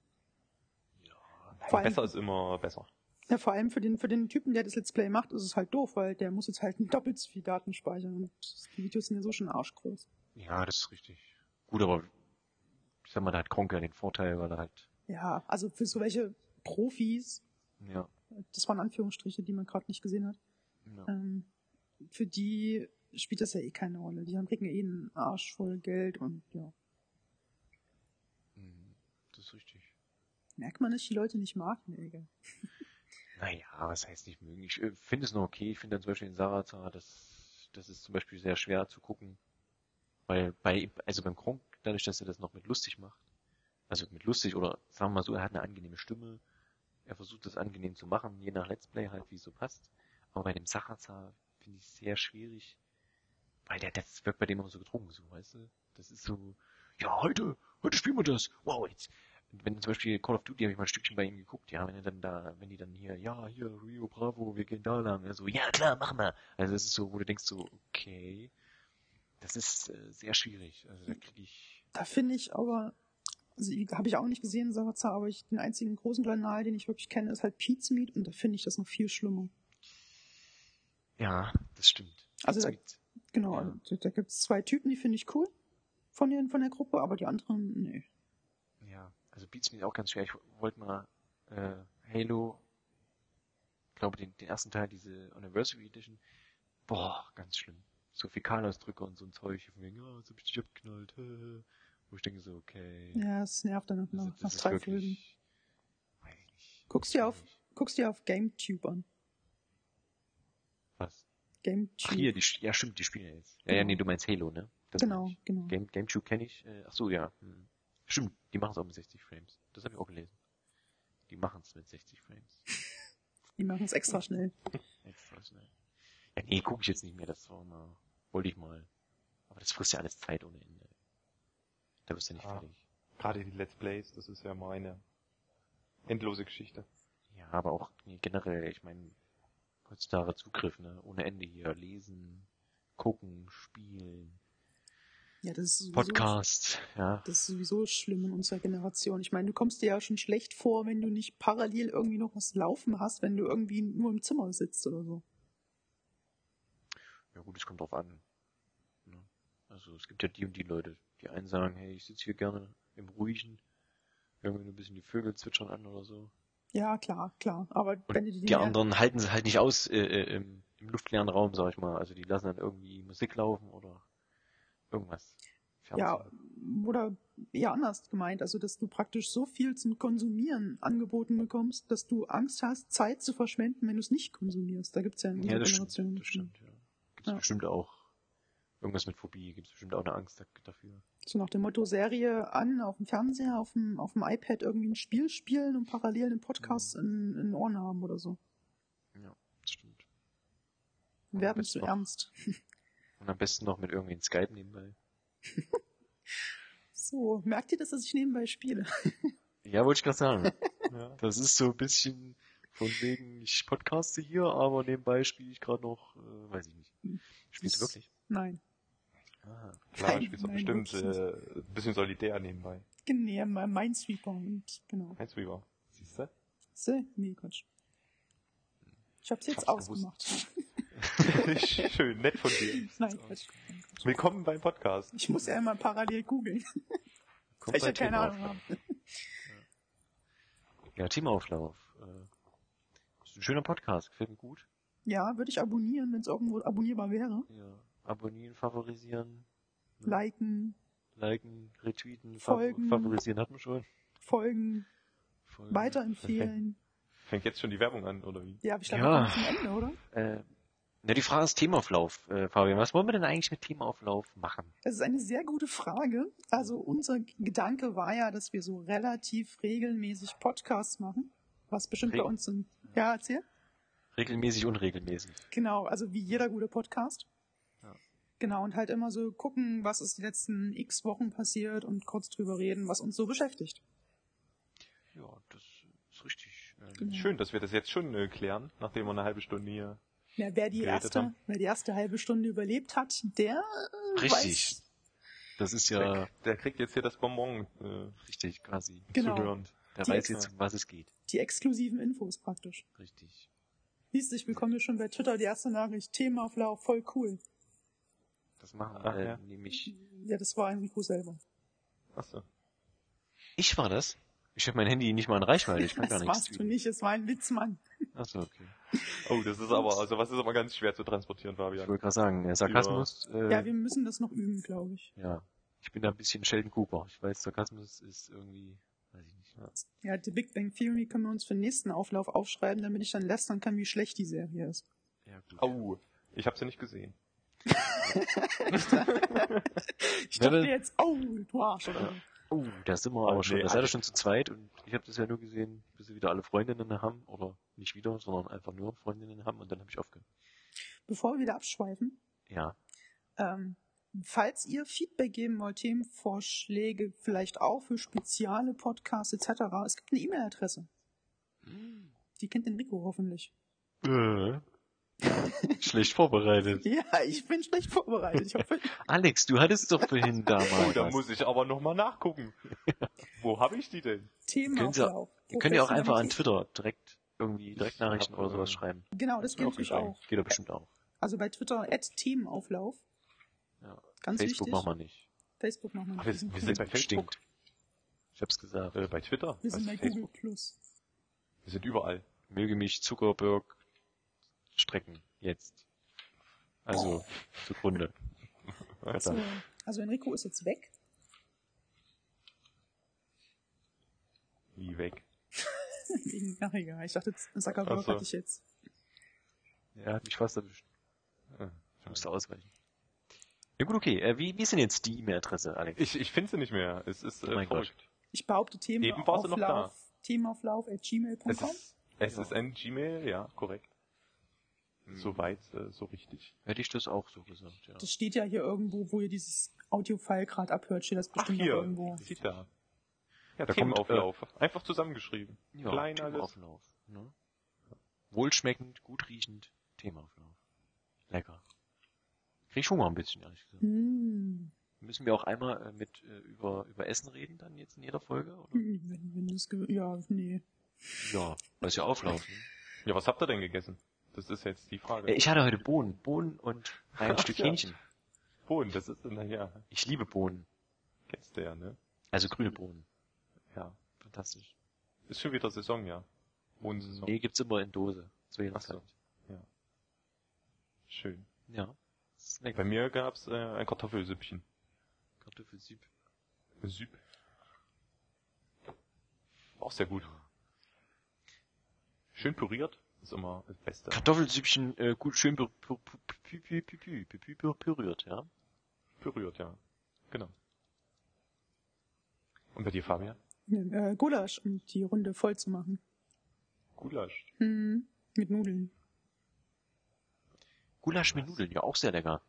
Nein, Vor allem- besser ist immer besser. Ja, vor allem für den, für den Typen, der das Let's Play macht, ist es halt doof, weil der muss jetzt halt doppelt so viel Daten speichern und die Videos sind ja so schon arschgroß. Ja, das ist richtig. Gut, aber ich sag mal, da hat Kronk ja den Vorteil, weil er halt, Ja, also für so welche Profis, ja, das waren Anführungsstriche, die man gerade nicht gesehen hat, ja. ähm, für die spielt das ja eh keine Rolle. Die haben kriegen ja eh einen Arsch voll Geld und ja. Mhm, das ist richtig. Merkt man, dass die Leute nicht mag? Nee, egal. Naja, was heißt nicht mögen? Ich äh, finde es noch okay. Ich finde dann zum Beispiel in Sarata, das, das ist zum Beispiel sehr schwer zu gucken. Weil bei, also beim Kronk, dadurch, dass er das noch mit lustig macht, also mit lustig oder sagen wir mal so, er hat eine angenehme Stimme, er versucht das angenehm zu machen, je nach Let's Play halt, wie es so passt. Aber bei dem Sarata finde ich es sehr schwierig, weil der, das wirkt bei dem immer so getrunken, so, weißt du? Das ist so, ja, heute, heute spielen wir das. Wow, jetzt. Wenn zum Beispiel Call of Duty habe ich mal ein Stückchen bei ihm geguckt, ja, wenn er dann da, wenn die dann hier, ja, hier, Rio Bravo, wir gehen da lang, er so, ja klar, mach mal. Also das ist so, wo du denkst so, okay, das ist äh, sehr schwierig. Also da kriege ich, Da finde ich aber, also habe ich auch nicht gesehen, Sarazar, aber ich, den einzigen großen Kanal, den ich wirklich kenne, ist halt Pete's Meat und da finde ich das noch viel schlimmer. ja, das stimmt. Also da, genau, Ja. also, da gibt es zwei Typen, die finde ich cool von, den, von der Gruppe, aber die anderen, nee. Ja, also Beats mir auch ganz schwer. Ich wollte mal äh, Halo, glaube den, den ersten Teil, diese Anniversary Edition. Boah, ganz schlimm. So Fäkalausdrücke und so ein Zeug, von wegen, ja, jetzt hab ich dich abgeknallt, wo ich denke so, okay. Ja, es nervt dann noch ist- nach das ist drei Folgen. Guckst dir auf, guckst dir auf GameTube an. Was? GameTube. Ach hier, die, ja stimmt, die spielen ja jetzt. Ja, ja, Genau. nee, du meinst Halo, ne? Das genau, genau. Game, GameTube kenne ich. Äh, ach so, ja. Hm. Stimmt, die machen es auch mit 60 Frames. Das habe ich auch gelesen. Die machen es mit 60 Frames. Die machen es extra schnell. Extra schnell. Ja, nee, gucke ich jetzt nicht mehr. Das war mal, wollte ich mal. Aber das frisst ja alles Zeit ohne Ende. Da wirst du nicht Ah. fertig. Gerade die Let's Plays, das ist ja mal eine endlose Geschichte. Ja, aber auch nee, generell, ich meine, heutzutage Zugriff, ne? Ohne Ende hier. Lesen, gucken, spielen, Ja, das ist sowieso, Podcast, ja. das ist sowieso schlimm in unserer Generation. Ich meine, du kommst dir ja schon schlecht vor, wenn du nicht parallel irgendwie noch was laufen hast, wenn du irgendwie nur im Zimmer sitzt oder so. Ja gut, es kommt drauf an. Ne? Also es gibt ja die und die Leute. Die einen sagen, hey, ich sitze hier gerne im Ruhigen, irgendwie nur ein bisschen die Vögel zwitschern an oder so. Ja, klar, klar. Aber Und wenn du die, die anderen halten sie halt nicht aus äh, äh, im, im luftleeren Raum, sag ich mal. Also die lassen dann irgendwie Musik laufen oder irgendwas. Ja, oder eher anders gemeint, also dass du praktisch so viel zum Konsumieren angeboten bekommst, dass du Angst hast, Zeit zu verschwenden, wenn du es nicht konsumierst. Da gibt's ja in ja das stimmt, Generation. das stimmt, ja. Gibt's Ja. bestimmt auch irgendwas mit Phobie, gibt's bestimmt auch eine Angst da- dafür. So nach dem Motto Serie an, auf dem Fernseher, auf dem, auf dem iPad irgendwie ein Spiel spielen und parallel einen Podcast in, in den Ohren haben oder so. Ja, das stimmt. Werden zu noch- ernst. Und am besten noch mit irgendwie Skype nebenbei. So, merkt ihr das, dass ich nebenbei spiele? Ja, wollte ich gerade sagen. Ja. Das ist so ein bisschen von wegen, ich podcaste hier, aber nebenbei spiele ich gerade noch, äh, weiß ich nicht. Spielst du wirklich? Nein. Ah, Klar, Nein, spielst du bestimmt äh, ein bisschen solitär nebenbei. Genau, mein Minesweeper und genau. Lieber? Siehst du? Se? Nee, Quatsch. Ich hab's jetzt hab's ausgemacht. Schön, nett von dir. Nein, Quatsch. Willkommen beim Podcast. Ich muss ja immer parallel googeln, kommt weil ich ja keine. Ahnung habe. Ja, Teamauflauf. Äh, ist ein schöner Podcast, gefällt mir gut. Ja, würde ich abonnieren, wenn es irgendwo abonnierbar wäre. Ja, abonnieren, favorisieren, ne? Liken, liken, retweeten, fav Folgen. favorisieren hatten wir schon. folgen, Folgen. weiterempfehlen. Fängt jetzt schon die Werbung an, oder wie? Ja, ich glaube, Ja. zum Ende, oder? Äh, na, die Frage ist Teamauflauf, äh, Fabian. Was wollen wir denn eigentlich mit Teamauflauf machen? Das ist eine sehr gute Frage. Also unser Gedanke war ja, dass wir so relativ regelmäßig Podcasts machen, was bestimmt bei Regel- uns sind. Ja, erzähl. Regelmäßig, unregelmäßig. Genau, also wie jeder gute Podcast. Ja. Genau, und halt immer so gucken, was ist die letzten x Wochen passiert und kurz drüber reden, was uns so beschäftigt. Ja, das ist richtig. Äh, Genau. Schön, dass wir das jetzt schon äh, klären, nachdem wir eine halbe Stunde hier. Ja, wer die erste, haben. wer die erste halbe Stunde überlebt hat, der äh, Richtig. weiß, Das ist ja Der, der kriegt jetzt hier das Bonbon äh, richtig, quasi. Genau. zu hören. Der Die weiß extra- jetzt, um was es geht. die exklusiven Infos praktisch. Richtig. Siehst du, ich bekomme hier schon bei Twitter die erste Nachricht, Themenauflauf, voll cool. Das machen Ach, äh, ja. nämlich. Ja, das war Enrico selber. Achso. Ich war das? Ich habe mein Handy nicht mal in Reichweite. Ich kann gar Das nichts. warst du nicht, es war ein Witzmann. Achso, okay. Oh, das ist aber, also was ist aber ganz schwer zu transportieren, Ich Fabian. wollte gerade sagen, Sarkasmus. Äh, Ja, wir müssen das noch üben, glaube ich. ja. Ich bin da ein bisschen Sheldon Cooper. Ich weiß, Sarkasmus ist irgendwie, ich. Ja. Ja, The Big Bang Theory können wir uns für den nächsten Auflauf aufschreiben, damit ich dann lästern kann, wie schlecht die Serie ist. Ja, gut. Au, ich habe sie nicht gesehen. Ich Ja, dachte jetzt, oh, du Arsch, oder so. Oh, da sind wir Oh, aber schon. nee, da seid ihr also- schon zu zweit und ich habe das ja nur gesehen, bis sie wieder alle Freundinnen haben. Oder nicht wieder, sondern einfach nur Freundinnen haben und dann habe ich aufgehört. Bevor wir wieder abschweifen, Ja. ähm, falls ihr Feedback geben wollt, Themenvorschläge, vielleicht auch für spezielle Podcasts etc., es gibt eine E-Mail-Adresse. Die kennt Enrico hoffentlich. Äh. Schlecht vorbereitet. Ja, ich bin schlecht vorbereitet. Ich hoffe, Alex, du hattest doch vorhin da mal Oh, da muss ich aber nochmal nachgucken. Wo habe ich die denn? Themenauflauf. Ihr könnt ja auch einfach an. Twitter direkt irgendwie Direktnachrichten oder sowas äh, schreiben. Genau, das geht Auch natürlich auch. Geht doch bestimmt auch. Also bei Twitter Themenauflauf. Ja. Ganz Facebook wichtig. machen wir nicht. Facebook machen wir Ach, wir, nicht. wir sind bei Facebook, Stinkt. Ich hab's gesagt. äh, bei Twitter, Wir sind bei Facebook. Google Plus. Wir sind überall. Möge mich Zuckerberg strecken. Jetzt. Also zugrunde. So, also Enrico ist jetzt weg. Wie weg. Ach egal, ich dachte, Zuckerberg so. hatte ich jetzt. Er hat mich fast erwischt. Ah, Ich musste ausweichen. Ja gut, okay. Äh, wie, wie ist denn jetzt die E-Mail-Adresse, Alex? Ich, ich finde sie nicht mehr. Es ist Oh äh, Gott. verrückt. Ich behaupte Eben war sie noch Themenauflauf, Themenauflauf at Es gmail.com. ist, es ist ein Gmail, ja, korrekt. Soweit, äh, so richtig. Hätte ich das auch so gesagt, ja. Das steht ja hier irgendwo, wo ihr dieses Audio-File gerade abhört, steht das Ach, bestimmt noch hier. irgendwo. Sieht da. Ja, Da Themenauflauf. Einfach zusammengeschrieben. ja Klein alles. Themaauflauf. Ne? Wohlschmeckend, gut riechend, Themaauflauf. Lecker. Krieg ich Hunger ein bisschen, ehrlich gesagt. Hm. Müssen wir auch einmal äh, mit äh, über, über Essen reden dann jetzt in jeder Folge? Oder? Hm, Wenn, wenn das ja, nee. Ja, weil es ja Auflauf. Ne? Ja, was habt ihr denn gegessen? Das ist jetzt die Frage. Äh, Ich hatte heute Bohnen. Bohnen und ein Ach, Stück ja. Hähnchen. Bohnen, das ist, naja, Ich liebe Bohnen. kennst du ja, ne? Also grüne Bohnen. Ja. Fantastisch. Ist schon wieder Saison, ja. Bohnensaison. Nee, gibt's immer in Dose. Zu jeder Ach so. Zeit. Schön. Ja gab's? Bei mir gab's äh, ein Kartoffelsüppchen. Kartoffelsüpp. Süpp. Auch sehr gut. Schön püriert, ist immer das Beste. Kartoffelsüppchen äh, gut schön pür pür pür pür pür pür püriert, ja. Püriert, ja. Genau. Und bei dir, Fabian? Äh, Gulasch, um die Runde voll zu machen. Gulasch? Mhm, mit Nudeln. Gulasch mit Nudeln, ja auch sehr lecker.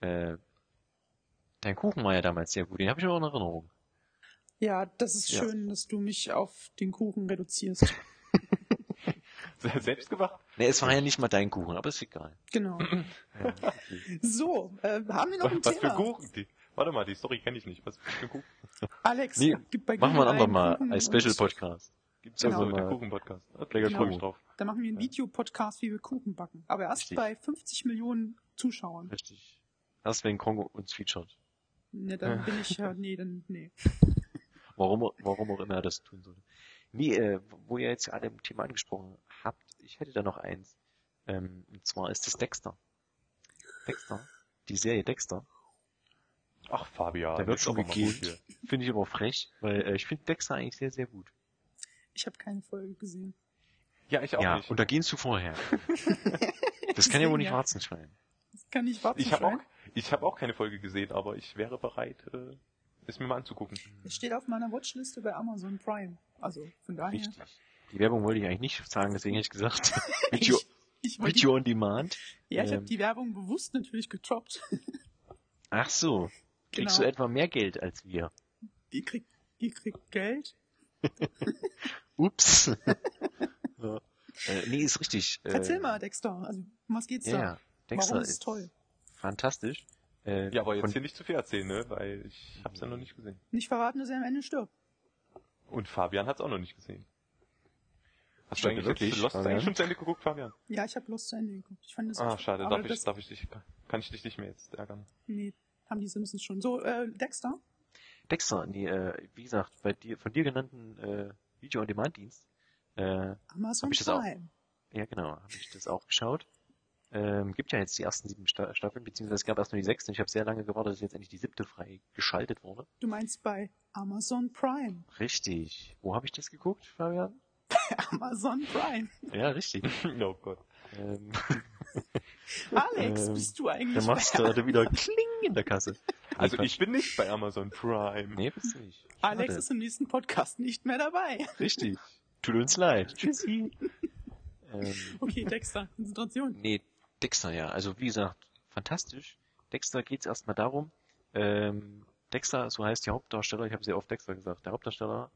Äh, dein Kuchen war ja damals sehr gut, den habe ich noch in Erinnerung. Ja, das ist Ja. schön, dass du mich auf den Kuchen reduzierst. Selbst gemacht? Ne, es war ja nicht mal dein Kuchen, aber ist egal. Genau. Ja. So, äh, haben wir noch ein Was für Thema? Kuchen? Die, warte mal, die Story kenne ich nicht. Was für ein Kuchen? Alex, Nee, gib bei Machen wir ein andermal als Special Podcast. Gibt's Genau. Also, der Kuchen-Podcast. Da Lecker freue mich drauf. Dann machen wir einen Videopodcast, wie wir Kuchen backen. Aber erst Richtig. bei 50 Millionen Zuschauern. Richtig. Erst wenn Kongo uns featured. Ne, dann bin ich ja, nee, dann, nee. Warum, warum auch immer er das tun sollte. Nee, äh, wo ihr jetzt alle im Thema angesprochen habt, ich hätte da noch eins. Ähm, und zwar ist es Dexter. Dexter. Die Serie Dexter. Ach, Fabian. Da wird jetzt schon aber mal gegeben. Finde ich aber frech, weil äh, ich finde Dexter eigentlich sehr, sehr gut. Ich habe keine Folge gesehen. Ja, ich auch ja, nicht. und da gehst du vorher. Das kann ja wohl nicht Ja. Warzen schreien. Das kann ich warten. Ich habe auch, ich habe auch keine Folge gesehen, aber ich wäre bereit, äh, es mir mal anzugucken. Es steht auf meiner Watchliste bei Amazon Prime. Also, von daher. Richtig. Die Werbung wollte ich eigentlich nicht sagen, deswegen hätte ich gesagt, Video, Ich, ich Video on Demand. ja, ich habe ähm, die Werbung bewusst natürlich getroppt. Ach so. Kriegst Genau. du etwa mehr Geld als wir? Ihr kriegt, ihr kriegt Geld. Ups. ja. äh, nee, ist richtig. Äh, Erzähl mal, Dexter. Also, um was geht's Ja, da? ja. Dexter Warum ist es toll? Fantastisch. Äh, Ja, aber jetzt hier nicht zu viel erzählen, ne? Weil ich hab's ja noch nicht gesehen. Nicht verraten, dass er am Ende stirbt. Und Fabian hat's auch noch nicht gesehen. Hast du eigentlich wirklich, jetzt Lost Fabian? eigentlich schon zu Ende geguckt, Fabian? Ja, ich habe Lost zu Ende geguckt. Ich fand das Ah, schade. Darf ich, das, darf ich dich, kann ich dich nicht mehr jetzt ärgern? Nee, haben die Simpsons schon. So, äh, Dexter? Dexter, nee, äh, wie gesagt, bei dir, von dir genannten äh, Video-on-Demand-Dienst, äh, Amazon Hab ich das auch? Prime. ja genau, habe ich das auch geschaut. Ähm, gibt ja jetzt die ersten sieben Sta Staffeln, beziehungsweise es gab erst nur die sechste. Ich habe sehr lange gewartet, dass jetzt endlich die siebte frei geschaltet wurde. Du meinst bei Amazon Prime. Richtig. Wo habe ich das geguckt, Fabian? Amazon Prime. Ja, richtig. oh Gott. ähm, Alex, Ähm, bist du eigentlich dann machst du heute wieder Kling in der Kasse. Also ich bin nicht bei Amazon Prime. Nee, bist du nicht. Alex Schade. ist im nächsten Podcast nicht mehr dabei. Richtig. Tut uns leid. Tschüssi. ähm, Okay, Dexter, Konzentration. nee, Dexter, ja. Also wie gesagt, fantastisch. Dexter geht's erstmal darum, ähm, Dexter, so heißt die Hauptdarsteller, ich habe sehr oft Dexter gesagt, der Hauptdarsteller,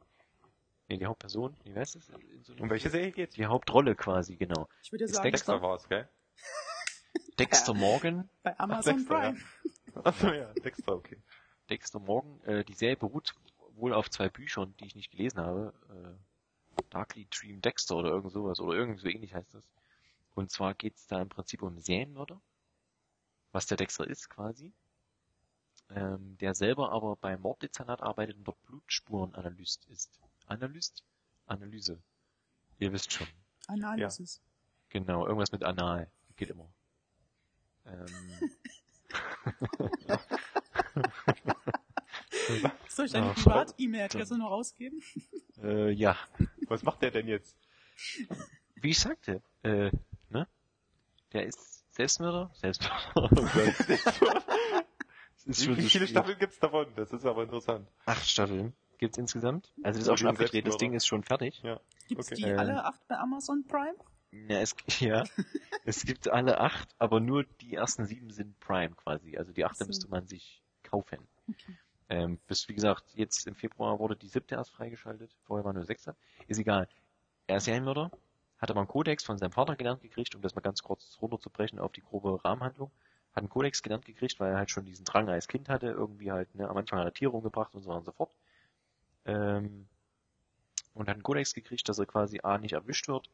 nee, die Hauptperson, wie heißt es? In so Um welche Serie geht's? Die Hauptrolle quasi, genau. Ich würde sagen, Dexter- Dexter war's, gell? Dexter Morgan, bei Amazon Dexter, Prime. Achso, ja, Dexter, okay. Dexter Morgan, äh, die Serie beruht wohl auf zwei Büchern, die ich nicht gelesen habe. Äh, Darkly Dream Dexter oder irgend sowas oder irgend so ähnlich heißt das. Und zwar geht's da im Prinzip um Serienmörder, was der Dexter ist quasi. Ähm, der selber aber beim Morddezernat arbeitet und dort Blutspurenanalyst ist. Analyst? Analyse. Ihr wisst schon. Analysis. Genau, irgendwas mit Anal. Geht immer. Ähm, Soll ich deine Ja, Privat-E-Mail-Adresse noch ausgeben? Äh, ja. Was macht der denn jetzt? Wie ich sagte, äh, ne? Der ist Selbstmörder? Selbstmörder. Oh Wie, viele. Staffeln gibt's davon? Das ist aber interessant. Acht Staffeln gibt's insgesamt. Also das ist auch schon abgedreht, das. Ding ist schon fertig. Ja. Gibt's Okay. die Ähm. alle acht bei Amazon Prime? Ja, es, ja, es gibt alle acht, aber nur die ersten sieben sind Prime quasi. Also die achte So. müsste man sich kaufen. Okay. Ähm, bis, wie gesagt, jetzt im Februar wurde die siebte erst freigeschaltet. Vorher war nur sechste. Ist egal. Er ist Serienmörder, hat aber einen Kodex von seinem Vater gelernt gekriegt, um das mal ganz kurz runterzubrechen auf die grobe Rahmenhandlung. Hat einen Kodex gelernt gekriegt, weil er halt schon diesen Drang als Kind hatte, irgendwie halt, ne, am Anfang hat er Tiere umgebracht und so weiter und so fort. Ähm, und hat einen Kodex gekriegt, dass er quasi A nicht erwischt wird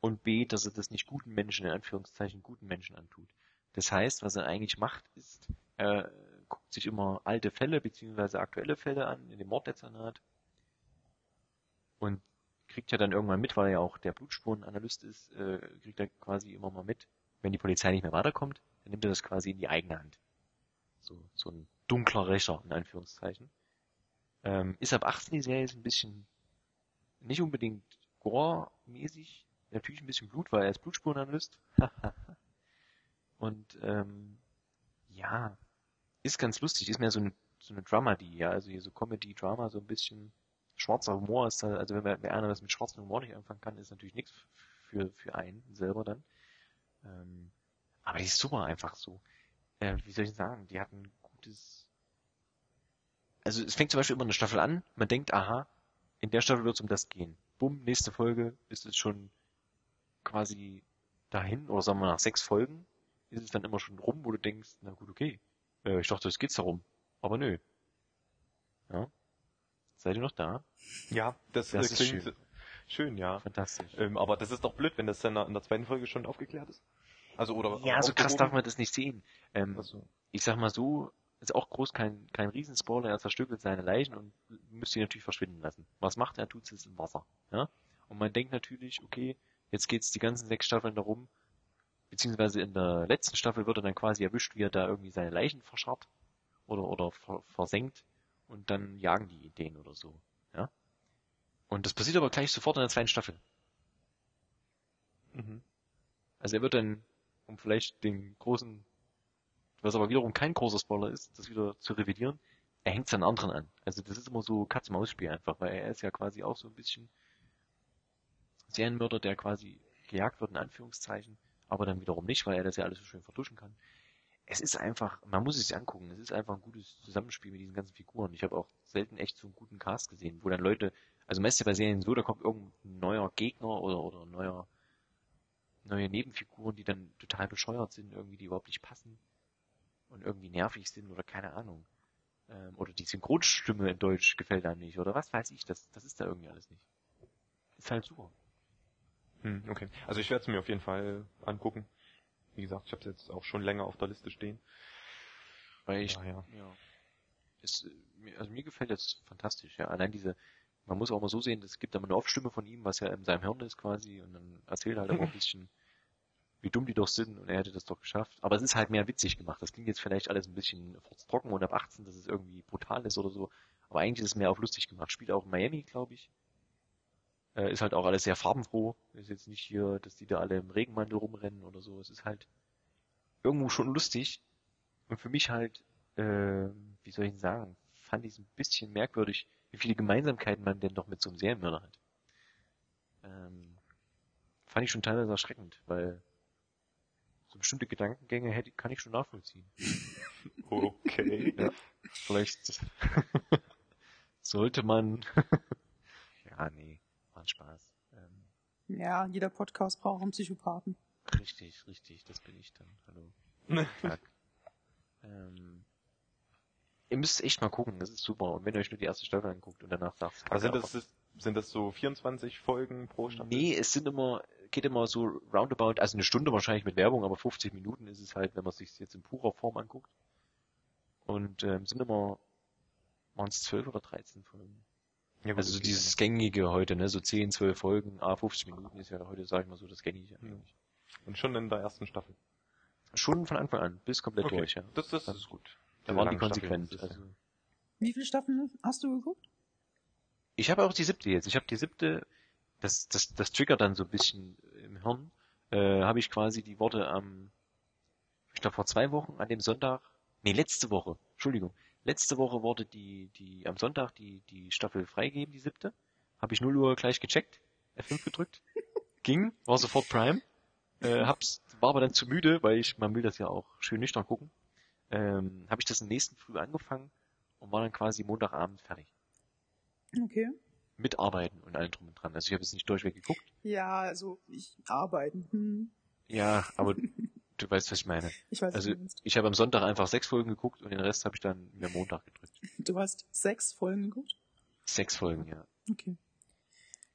und B, dass er das nicht guten Menschen, in Anführungszeichen guten Menschen antut. Das heißt, was er eigentlich macht, ist, er guckt sich immer alte Fälle beziehungsweise aktuelle Fälle an in dem Morddezernat und kriegt ja dann irgendwann mit, weil er ja auch der Blutspurenanalyst ist, äh, kriegt er quasi immer mal mit, wenn die Polizei nicht mehr weiterkommt, dann nimmt er das quasi in die eigene Hand. So, so ein dunkler Rächer, in Anführungszeichen. Ähm, ist ab 18 die Serie ist ein bisschen nicht unbedingt gore-mäßig, natürlich ein bisschen Blut, weil er ist Blutspurenanalyst. Und ähm, ja, ist ganz lustig, ist mehr so eine, so eine Dramedy, ja, also hier so Comedy-Drama, so ein bisschen schwarzer Humor ist da, also wenn, man- wenn einer was mit schwarzem Humor nicht anfangen kann, ist natürlich nichts für, für einen selber dann. Ähm, aber die ist super einfach so. Äh, wie soll ich sagen, die hat ein gutes, also es fängt zum Beispiel immer eine Staffel an, man denkt, aha, in der Staffel wird es um das gehen. Bumm, nächste Folge ist es schon quasi dahin, oder sagen wir nach sechs Folgen, ist es dann immer schon rum, wo du denkst, na gut, okay, äh, ich dachte, es geht's darum. Aber nö. Ja. Seid ihr noch da? Ja, das, Das äh, ist klingt schön. schön. ja. Fantastisch. Ähm, aber das ist doch blöd, wenn das dann in der zweiten Folge schon aufgeklärt ist. Also, oder Ja, so krass darf man das nicht sehen. Ähm, Also, ich sag mal so, ist auch groß kein, kein Riesenspoiler, er zerstückelt seine Leichen und müsste ihn natürlich verschwinden lassen. Was macht er? Tut es im Wasser. Ja? Und man denkt natürlich, okay, jetzt geht's die ganzen sechs Staffeln darum, beziehungsweise in der letzten Staffel wird er dann quasi erwischt, wie er da irgendwie seine Leichen verscharrt oder, oder ver versenkt und dann jagen die den oder so. Ja? Und das passiert aber gleich sofort in der zweiten Staffel. mhm. Also er wird dann, um vielleicht den großen, was aber wiederum kein großer Spoiler ist, das wieder zu revidieren, er hängt seinen anderen an. Also das ist immer so Katz-Maus-Spiel einfach, weil er ist ja quasi auch so ein bisschen Serienmörder, der quasi gejagt wird, in Anführungszeichen, aber dann wiederum nicht, weil er das ja alles so schön vertuschen kann. Es ist einfach, man muss es sich angucken, es ist einfach ein gutes Zusammenspiel mit diesen ganzen Figuren. Ich habe auch selten echt so einen guten Cast gesehen, wo dann Leute, also meist ja bei Serien so, da kommt irgendein neuer Gegner oder, oder neuer neue Nebenfiguren, die dann total bescheuert sind, irgendwie die überhaupt nicht passen und irgendwie nervig sind oder keine Ahnung. Ähm, oder die Synchronstimme in Deutsch gefällt einem nicht oder was weiß ich, das, das ist da irgendwie alles nicht. Ist halt super. Hm, okay. Also ich werde es mir auf jeden Fall angucken. Wie gesagt, ich habe es jetzt auch schon länger auf der Liste stehen. Weil ich, ja, äh, mir- also mir gefällt das fantastisch, ja. Allein diese, man muss auch mal so sehen, es gibt immer eine Off-Stimme von ihm, was ja in seinem Hirn ist quasi und dann erzählt halt aber ein bisschen, wie dumm die doch sind und er hätte das doch geschafft. Aber es ist halt mehr witzig gemacht. Das klingt jetzt vielleicht alles ein bisschen trocken und ab 18, dass es irgendwie brutal ist oder so. Aber eigentlich ist es mehr auf lustig gemacht. Spielt auch in Miami, glaube ich. Äh, ist halt auch alles sehr farbenfroh. Ist jetzt nicht hier, dass die da alle im Regenmantel rumrennen oder so. Es ist halt irgendwo schon lustig. Und für mich halt, äh, wie soll ich denn sagen, fand ich es ein bisschen merkwürdig, wie viele Gemeinsamkeiten man denn doch mit so einem Serienmörder hat. Ähm, fand ich schon teilweise erschreckend, weil so bestimmte Gedankengänge hätte, kann ich schon nachvollziehen. Okay. Ja. Vielleicht sollte man. ja, nee, ein Spaß. Ähm, Ja, jeder Podcast braucht einen Psychopathen. richtig, richtig, das bin ich dann. Hallo. Tag. ähm, ihr müsst echt mal gucken, das ist super. Und wenn ihr euch nur die erste Staffel anguckt und danach sagt, Aber sind das, sind das so 24 Folgen pro Staffel? Nee, es sind immer, geht immer so roundabout, also eine Stunde wahrscheinlich mit Werbung, aber 50 Minuten ist es halt, wenn man sich jetzt in purer Form anguckt. Und ähm, sind immer, waren es 12 oder 13 Folgen. Ja, gut, Also so okay. dieses gängige heute, ne, so 10, 12 Folgen, ah, 50 Minuten ist ja heute, sag ich mal so, das gängige eigentlich. Und schon in der ersten Staffel. Schon von Anfang an, bis komplett Okay. durch, ja. Das, das ist gut. Da waren die konsequent. das Also, Wie viele Staffeln hast du geguckt? ich habe auch die siebte jetzt. Ich habe die siebte, das, das, das triggert dann so ein bisschen im Hirn, äh, habe ich quasi die Worte am, ich glaube vor zwei Wochen, an dem Sonntag, nee, letzte Woche, Entschuldigung, letzte Woche wurde die, die, am Sonntag die, die Staffel freigegeben, die siebte. Habe ich 0 Uhr gleich gecheckt, F5 gedrückt, ging, war sofort Prime, äh, hab's, war aber dann zu müde, weil ich, man will das ja auch schön nüchtern gucken, ähm, habe ich das am nächsten Früh angefangen und war dann quasi Montagabend fertig. Okay. Mit Arbeiten und allem drum und dran. Also ich habe jetzt nicht durchweg geguckt. Ja, also ich arbeiten. Hm. Ja, aber du weißt, was ich meine. Ich weiß, Also ich habe am Sonntag einfach sechs Folgen geguckt und den Rest habe ich dann mir Montag gedrückt. Du hast sechs Folgen geguckt? Sechs Folgen, ja. Okay.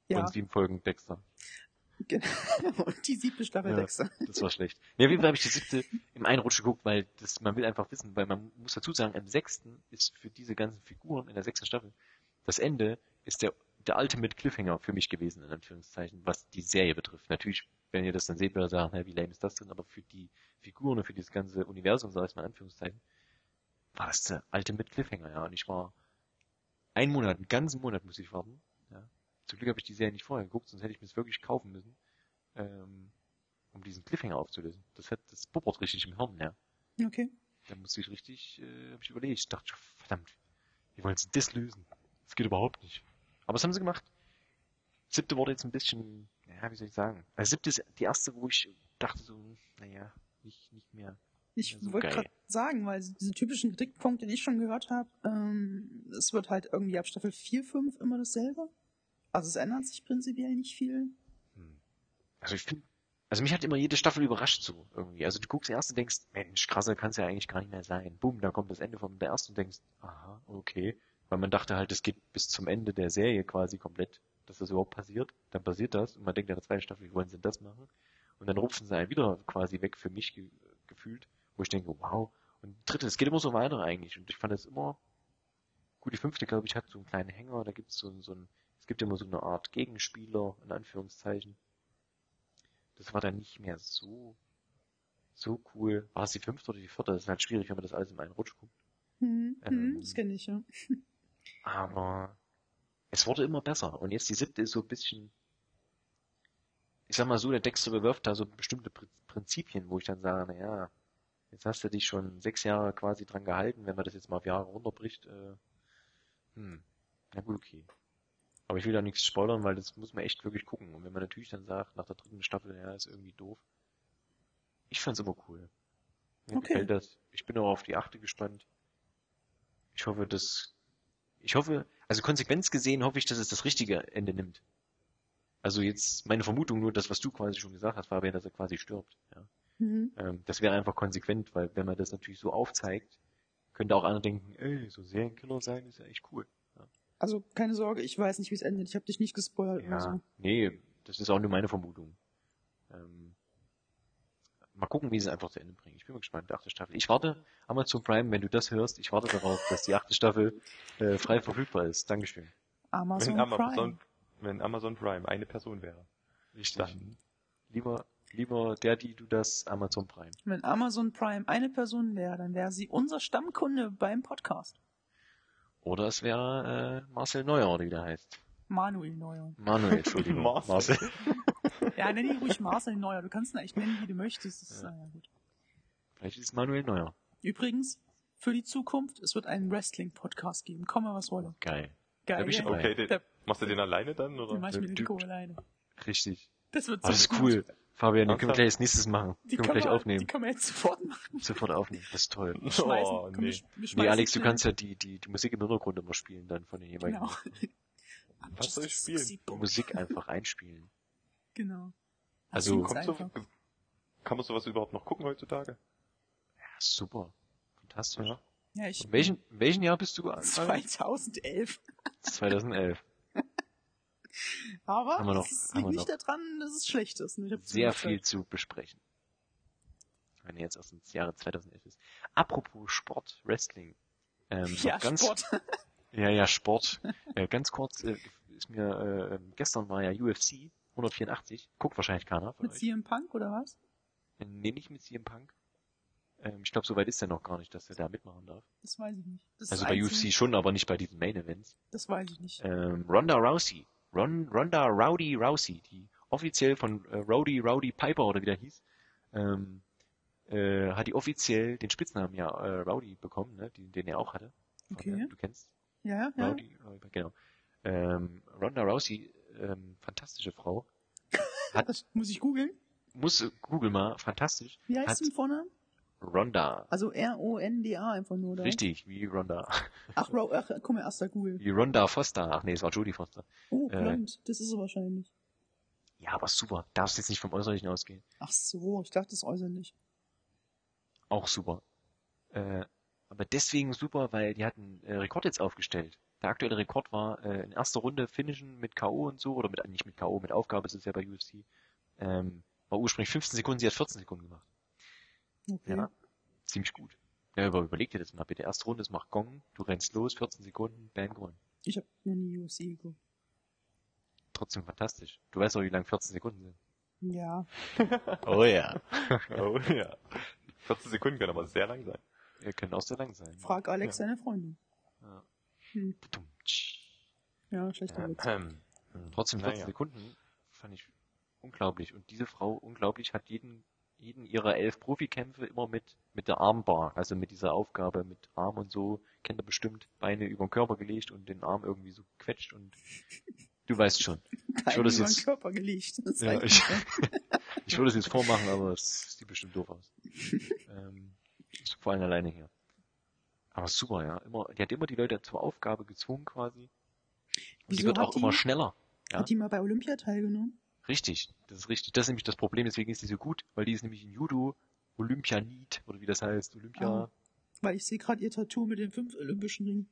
Ja, Und sieben Folgen Dexter. genau. Und die siebte Staffel Ja. Dexter. Das war schlecht. Nee, auf jeden Fall habe ich die siebte im Einrutsch geguckt, weil das, man will einfach wissen, weil man muss dazu sagen, im sechsten ist für diese ganzen Figuren in der sechsten Staffel, das Ende ist der, der Ultimate Cliffhanger für mich gewesen, in Anführungszeichen, was die Serie betrifft. Natürlich, wenn ihr das dann seht, werdet ihr sagen, hä, wie lame ist das denn? Aber für die Figuren und für dieses ganze Universum, sag ich mal in Anführungszeichen, war das der Ultimate Cliffhanger, ja. Und ich war einen Monat, einen ganzen Monat muss ich warten, ja. Zum Glück habe ich die Serie nicht vorher geguckt, sonst hätte ich mir es wirklich kaufen müssen, ähm, um diesen Cliffhanger aufzulösen. Das hat, das bubbert richtig im Hirn, ja. Okay. Da musste ich richtig, äh, hab ich überlegt. Ich dachte, verdammt, wie wollen sie das lösen? Das geht überhaupt nicht. Aber das haben sie gemacht. Siebte wurde jetzt ein bisschen, ja, wie soll ich sagen? Also siebte ist die erste, wo ich dachte so, naja, nicht, nicht mehr. Ich so wollte geil. gerade sagen, weil diese typischen Kritikpunkte, den ich schon gehört habe, ähm, es wird halt irgendwie ab Staffel 4, 5 immer dasselbe. Also es ändert sich prinzipiell nicht viel. Hm. Also ich finde, also mich hat immer jede Staffel überrascht so irgendwie. Also du guckst die erste und denkst, Mensch, krasser kann es ja eigentlich gar nicht mehr sein. Boom, da kommt das Ende von der ersten und denkst, aha, okay. Weil man dachte halt, es geht bis zum Ende der Serie quasi komplett, dass das überhaupt passiert. Dann passiert das und man denkt in der zweiten Staffel, wie wollen sie denn das machen? Und dann rupfen sie einen wieder quasi weg für mich ge gefühlt, wo ich denke, wow. Und dritte, es geht immer so weiter eigentlich. Und ich fand es immer, gut, die fünfte, glaube ich, hat so einen kleinen Hänger, da gibt es so, so ein, es gibt immer so eine Art Gegenspieler, in Anführungszeichen. Das war dann nicht mehr so, so cool. War es die fünfte oder die vierte? Das ist halt schwierig, wenn man das alles in einen Rutsch guckt. Hm, Ähm. hm, das kenne ich, ja. Aber es wurde immer besser. Und jetzt die siebte ist so ein bisschen, ich sag mal so, der Dexter bewirft da so bestimmte Prin- Prinzipien, wo ich dann sage, na ja, jetzt hast du dich schon sechs Jahre quasi dran gehalten, wenn man das jetzt mal auf Jahre runterbricht, äh, hm, na gut, okay. Aber ich will da nichts spoilern, weil das muss man echt wirklich gucken. Und wenn man natürlich dann sagt, nach der dritten Staffel, ja, ist irgendwie doof. Ich fand's immer cool. Mir Okay. gefällt das. Ich bin auch auf die achte gespannt. Ich hoffe, dass, ich hoffe, also konsequenz gesehen hoffe ich, dass es das richtige Ende nimmt. Also jetzt meine Vermutung nur, das, was du quasi schon gesagt hast, Fabian, dass er quasi stirbt. Ja. Mhm. Ähm, das wäre einfach konsequent, weil wenn man das natürlich so aufzeigt, könnte auch einer denken, ey, so Serienkiller sein ist ja echt cool. Also keine Sorge, ich weiß nicht, wie es endet. Ich habe dich nicht gespoilert Ja, oder so. nee, das ist auch nur meine Vermutung. Ähm, mal gucken, wie sie es einfach zu Ende bringen. Ich bin mal gespannt, die achte Staffel. Ich warte, Amazon Prime, wenn du das hörst, ich warte darauf, dass die achte Staffel äh, frei verfügbar ist. Dankeschön. Amazon, Wenn Amazon, Prime. wenn Amazon Prime eine Person wäre. Richtig. Dann. Lieber, lieber der, die du das, Amazon Prime. Wenn Amazon Prime eine Person wäre, dann wäre sie unser Stammkunde beim Podcast. Oder es wäre äh, Marcel Neuer, oder wie der heißt. Manuel Neuer. Manuel, Entschuldigung. Marcel. Ja, nenn ihn ruhig Marcel Neuer. Du kannst ihn eigentlich nennen, wie du möchtest. Das ist, Ja. ja. gut. Vielleicht ist es Manuel Neuer. Übrigens, für die Zukunft, es wird einen Wrestling-Podcast geben. Komme, was wolle. Geil. Geil. Da dabei. Okay, den, Da- machst du den alleine dann, Den oder? mach ich mit Der Nico alleine. Richtig. Das wird das ist gut. cool. Fabian, den können wir gleich als nächstes machen. Die können wir gleich wir, aufnehmen. Die können wir jetzt sofort machen. Sofort aufnehmen. Das ist toll. Wir schmeißen, Oh, komm, wir, nee. sch- wir Nee, Alex, du kannst ja die, die, die Musik im Hintergrund immer spielen dann von den jeweiligen. Genau. Was soll ich spielen? Musik einfach einspielen. Genau. Also, Kommt so, kann man sowas überhaupt noch gucken heutzutage? Ja, super. Fantastisch. Ja. Ja, ich In welchen, in welchen Jahr bist du? Fabian? 2011. 2011. Aber Haben wir noch- wir liegt nicht noch. daran, dass es schlecht ist. ne? Sehr viel zu besprechen. Wenn ihr jetzt aus dem Jahre 2011 ist. Apropos Sport, Wrestling. Ähm, Ja, ganz, Sport. Ja, ja, Sport. äh, ganz kurz, äh, ist mir, äh, gestern war ja UFC 184. Guckt wahrscheinlich keiner von Mit euch. CM Punk oder was? Nee, nicht mit CM Punk. Ähm, ich glaube, soweit ist er noch gar nicht, dass er da mitmachen darf. Das weiß ich nicht. Das Also bei UFC schon, aber nicht bei diesen Main Events. Das weiß ich nicht. Ähm, Ronda Rousey. Ron, Ronda Rowdy Rousey, die offiziell von äh, Rowdy Rowdy Piper oder wie der hieß, ähm, äh, hat die offiziell den Spitznamen ja äh, Rowdy bekommen, ne, den, den er auch hatte. Von, Okay. äh, Du kennst Ja, ja. Rowdy, genau. Ähm, Ronda Rousey, ähm, fantastische Frau. Hat, Das muss ich googeln. muss äh, Google mal, fantastisch. Wie heißt sie im Vornamen? Ronda. Also R-O-N-D-A einfach nur, oder? Richtig, wie Ronda. Ach, Ro ach, guck mal, erster Google. Wie Ronda Foster. Ach nee, es war Jodie Foster. Oh, Äh. blond. Das ist er wahrscheinlich. Ja, aber super. Darfst jetzt nicht vom Äußerlichen ausgehen. Ach so, ich dachte, das äußerlich. Auch super. Äh, aber deswegen super, weil die hatten äh, Rekord jetzt aufgestellt. Der aktuelle Rekord war äh, in erster Runde finishen mit K.O. und so, oder mit, nicht mit K.O., mit Aufgabe ist es ja bei UFC. Ähm, war ursprünglich 15 Sekunden, sie hat 14 Sekunden gemacht. Okay. Ja, ziemlich gut. Ja, aber überleg dir das mal bitte. Erste Runde, es macht Gong, du rennst los, 14 Sekunden, bam, gewonnen. Ich habe noch nie UFC geguckt. Trotzdem fantastisch. Du weißt doch, wie lang 14 Sekunden sind. Ja. Oh ja. oh ja. 14 Sekunden können aber sehr lang sein. Wir können auch sehr lang sein. Frag Alex Ja. seine Freundin. Ja. Hm. Ja, schlechter Ja. Witz. Ähm, Trotzdem 14 naja. Sekunden fand ich unglaublich. Und diese Frau, unglaublich, hat jeden, jeden ihrer elf Profikämpfe immer mit, mit der Armbar, also mit dieser Aufgabe mit Arm und so, kennt ihr bestimmt, Beine über den Körper gelegt und den Arm irgendwie so gequetscht und du weißt schon. Kein würde es über den jetzt- Körper gelegt. Das Ja, ich, nicht. ich würde es jetzt vormachen, aber es sieht bestimmt doof aus. ähm, vor allem alleine hier. Aber super, ja. Immer, die hat immer die Leute zur Aufgabe gezwungen quasi. Und die Wieso wird hat auch immer die- schneller. Ja? Hat die mal bei Olympia teilgenommen? Richtig, das ist richtig. Das ist nämlich das Problem, deswegen ist sie so gut, weil die ist nämlich in Judo Olympianit, oder wie das heißt, Olympia. Ah. Weil ich sehe gerade ihr Tattoo mit den fünf olympischen Ringen.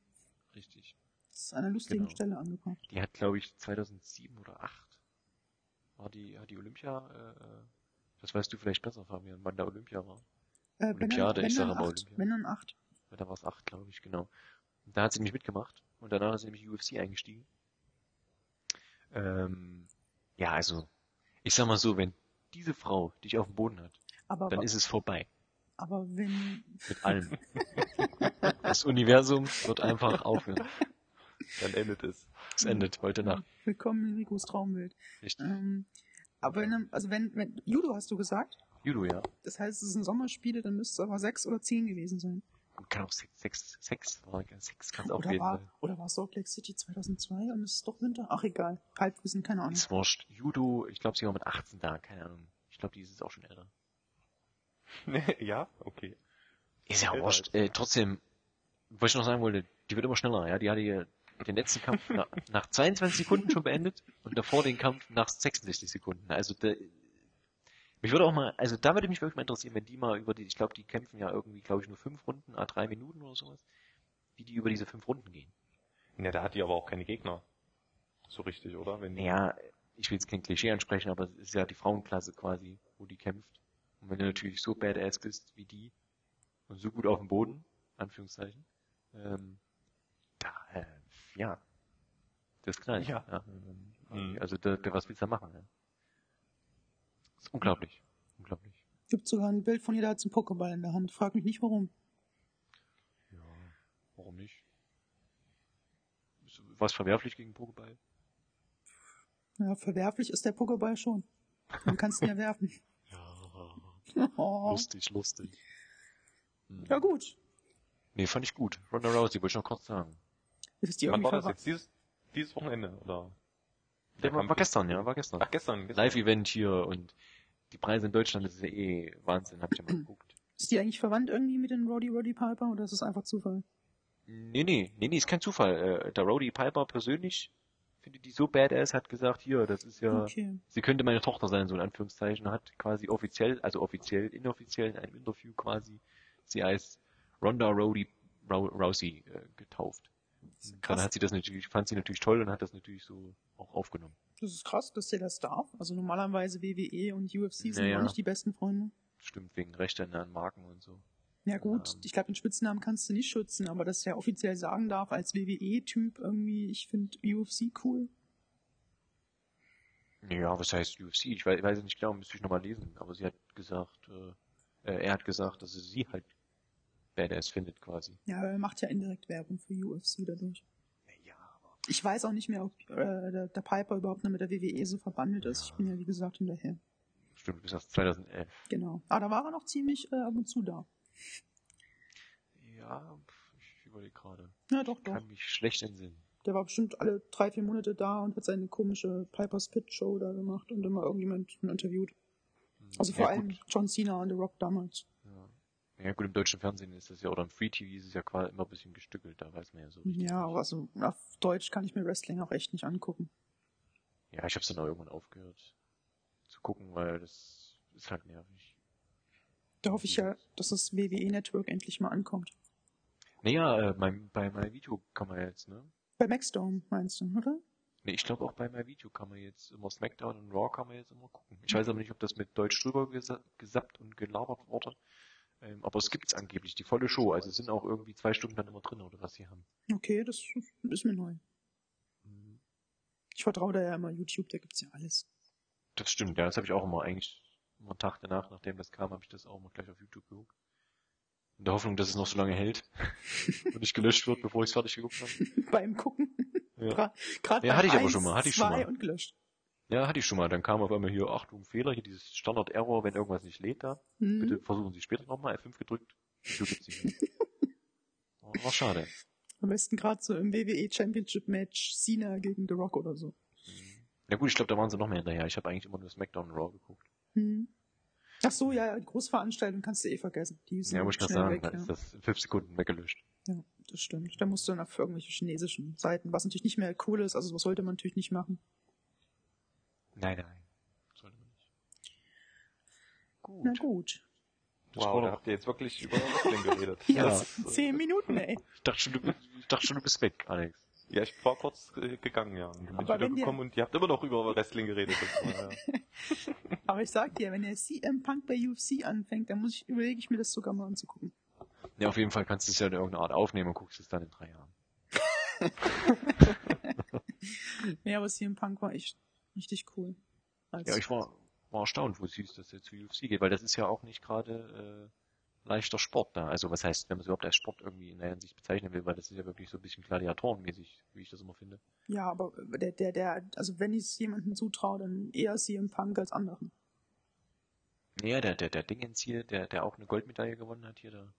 Richtig. Das ist an einer lustigen Genau. Stelle angebracht. Die hat, glaube ich, 2007 oder 8 war die, hat die Olympia, äh, äh, das weißt du vielleicht besser, Fabian, wann da Olympia war. Äh, Olympiade, wenn ich dann sag aber acht. Olympia. Wenn dann acht. Da war es 8, glaube ich, genau. Und da hat sie nämlich mitgemacht und danach ist sie nämlich UFC eingestiegen. Ähm, ja, also, ich sag mal so, wenn diese Frau dich auf dem Boden hat, Aber, dann ist es vorbei. aber wenn, Mit allem. Das Universum wird einfach aufhören. Dann endet es. Es endet heute Nacht. willkommen in Ricos Traumwelt. Richtig. Ähm, aber wenn, also wenn, wenn, Judo hast du gesagt, Judo, ja. das heißt, es sind Sommerspiele, dann müsste es aber sechs oder zehn gewesen sein. Und kann auch Sex, Sex, Sex, Sex kann es auch Oder gewesen war, sein. oder war Salt Lake City 2002 und es ist doch Winter? Ach, egal. Halbwissen, keine Ahnung. Ist wurscht. Judo, ich glaube, sie war mit 18 da, keine Ahnung. Ich glaube, die ist jetzt auch schon älter. ja, okay. Ist ja Älter wurscht. Äh, trotzdem, was ich noch sagen wollte, die wird immer schneller, ja. Die hatte hier den letzten Kampf nach, nach 22 Sekunden schon beendet und davor den Kampf nach 66 Sekunden. Also der, mich würde auch mal, also da würde mich wirklich mal interessieren, wenn die mal über die, ich glaube, die kämpfen ja irgendwie, glaube ich, nur fünf Runden, a drei Minuten oder sowas, wie die über diese fünf Runden gehen. Ja, da hat die aber auch keine Gegner. So richtig, oder? Wenn Naja, ich will jetzt kein Klischee ansprechen, aber es ist ja die Frauenklasse quasi, wo die kämpft. Und wenn du natürlich so badass bist wie die und so gut auf dem Boden, Anführungszeichen, ähm, da, äh, ja, das knallt. Ja. Ähm, Mhm. Also, da, da, was willst du da machen? Ja? Das ist unglaublich. Unglaublich. Gibt sogar ein Bild von ihr, da hat sie einen Pokéball in der Hand. Frag mich nicht warum. Ja, warum nicht? Ist was verwerflich gegen Pokéball? Ja, verwerflich ist der Pokéball schon. Man kann es ihn ja werfen. Ja, Oh. lustig, lustig. Hm. Ja gut. Nee, fand ich gut. Ronda Rousey, wollte ich noch kurz sagen. Ist die Wann irgendwie war das jetzt? Dieses, dieses Wochenende, oder? Der war, war ist- gestern, ja, war gestern. Ach, gestern. gestern. Live-Event hier und die Preise in Deutschland, das ist ja eh Wahnsinn, hab ich ja mal geguckt. Ist die eigentlich verwandt irgendwie mit den Roddy Roddy Piper oder ist es einfach Zufall? Nee, nee, nee, nee, ist kein Zufall. Äh, der Rowdy Piper persönlich findet die so badass, hat gesagt, hier, das ist ja, Okay. sie könnte meine Tochter sein, so in Anführungszeichen, hat quasi offiziell, also offiziell, inoffiziell in einem Interview quasi, sie als Ronda Rowdy Rou- Rousey äh, getauft. Dann hat sie das natürlich, fand sie natürlich toll und hat das natürlich so auch aufgenommen. Das ist krass, dass der das darf. Also normalerweise WWE und UFC sind Naja. auch nicht die besten Freunde. Stimmt, wegen Rechten an Marken und so. Ja gut, Ähm. ich glaube, den Spitznamen kannst du nicht schützen, aber dass der offiziell sagen darf als WWE-Typ irgendwie, ich finde UFC cool. Ja, was heißt UFC? Ich weiß, weiß nicht genau, müsste ich nochmal lesen. Aber sie hat gesagt, äh, äh, er hat gesagt, dass er sie halt badass findet quasi. Ja, er macht ja indirekt Werbung für UFC dadurch. Ich weiß auch nicht mehr, ob äh, der, der Piper überhaupt noch mit der WWE so verbandelt ist. Ich bin ja, wie gesagt, hinterher. stimmt, bis erst 2011. Genau. Aber da war er noch ziemlich äh, ab und zu da. Ja, ich überlege gerade. Ja, doch, doch. Kann mich schlecht entsinnen. Der war bestimmt alle drei, vier Monate da und hat seine komische Piper's Pit Show da gemacht und immer irgendjemanden interviewt. Hm. Also vor ja, allem Gut. John Cena und The Rock damals. Ja. gut, im deutschen Fernsehen ist das ja, oder im Free TV ist es ja quasi immer ein bisschen gestückelt, da weiß man ja so. Ja, aber also auf Deutsch kann ich mir Wrestling auch echt nicht angucken. Ja, ich hab's dann auch irgendwann aufgehört zu gucken, weil das ist halt nervig. Da hoffe ich ja, dass das WWE Network endlich mal ankommt. Naja, äh, bei My Video kann man jetzt, ne? Bei Maxdome meinst du, oder? Ne, ich glaube auch bei My Video kann man jetzt immer Smackdown und Raw kann man jetzt immer gucken. Ich weiß aber nicht, ob das mit Deutsch drüber gesa gesappt und gelabert wurde. Ähm, aber es gibt's angeblich, die volle Show. Also sind auch irgendwie zwei Stunden dann immer drin, oder was sie haben. Okay, das ist mir neu. Mhm. Ich vertraue da ja immer YouTube, da gibt's ja alles. Das stimmt, ja, das habe ich auch immer eigentlich immer einen Tag danach, nachdem das kam, habe ich das auch immer gleich auf YouTube geguckt. In der Hoffnung, dass es noch so lange hält und nicht gelöscht wird, bevor ich es fertig geguckt habe. Beim Gucken. Ja. Gerade Ja, hatte ich aber schon mal, hatte ich schon mal. und gelöscht. Ja, hatte ich schon mal. Dann kam auf einmal hier, Achtung, Fehler, hier dieses Standard-Error, wenn irgendwas nicht lädt da. Hm. Bitte versuchen Sie später nochmal, F5 gedrückt. Video gibt's nicht. Oh, War schade. Am besten gerade so im WWE Championship Match Cena gegen The Rock oder so. Na gut, ich glaube, da waren sie noch mehr hinterher. Ich habe eigentlich immer nur SmackDown Raw geguckt. Hm. Ach so, ja, ja, Großveranstaltung kannst du eh vergessen. Die sind Ja, muss ich gerade sagen, weg, dann ja. ist das in fünf Sekunden weggelöscht. ja, das stimmt. Da musst du dann auf irgendwelche chinesischen Seiten, was natürlich nicht mehr cool ist, also was sollte man natürlich nicht machen. Nein, nein. Sollte man nicht. Gut. Na gut. Das Wow, da habt ihr jetzt wirklich über Wrestling geredet. Ja, Das, äh, zehn Minuten, ey. Ich dachte schon, du, bist- ich dachte schon, du bist weg, Alex. Ja, ich war kurz gegangen, ja. Und dann bin ich Aber wieder gekommen und ihr habt immer noch über Wrestling geredet. War, ja. Aber ich sag dir, wenn der CM Punk bei UFC anfängt, dann muss ich, überlege ich mir das sogar mal anzugucken. Ja, auf jeden Fall kannst du es ja in irgendeiner Art aufnehmen und guckst es dann in drei Jahren. Ja, aber CM Punk war echt richtig cool. Als- Ja, ich war, war erstaunt, wo es hieß, dass er zu UFC geht, weil das ist ja auch nicht gerade äh, leichter Sport da. Also was heißt, wenn man es überhaupt als Sport irgendwie in der Hinsicht bezeichnen will, weil das ist ja wirklich so ein bisschen gladiatorenmäßig, wie ich das immer finde. Ja, aber der, der, der, also wenn ich es jemandem zutraue, dann eher CM Punk als anderen. Naja, der, der, der Dingens hier, der, der auch eine Goldmedaille gewonnen hat hier, da.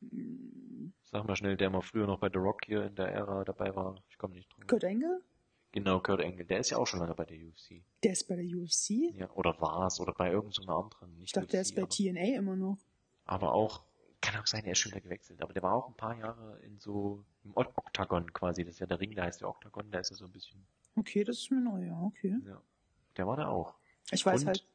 Hm, Sag mal schnell, der mal früher noch bei The Rock hier in der Ära dabei war. Ich komme nicht drauf. Kurt Angle? Genau, Kurt Angle. Der ist ja auch schon lange bei der UFC. Der ist bei der UFC? Ja, oder war's, oder bei irgendeiner so anderen. Nicht Ich dachte, der ist UFC, bei aber, TNA immer noch. aber auch, kann auch sein, er ist schon wieder gewechselt. Aber der war auch ein paar Jahre in so, im O- Oktagon quasi. Das ist ja der Ring, der heißt ja Oktagon, der ist ja so ein bisschen, Okay, das ist mir neu, ja, okay. ja. Der war da auch. Ich weiß Und? halt.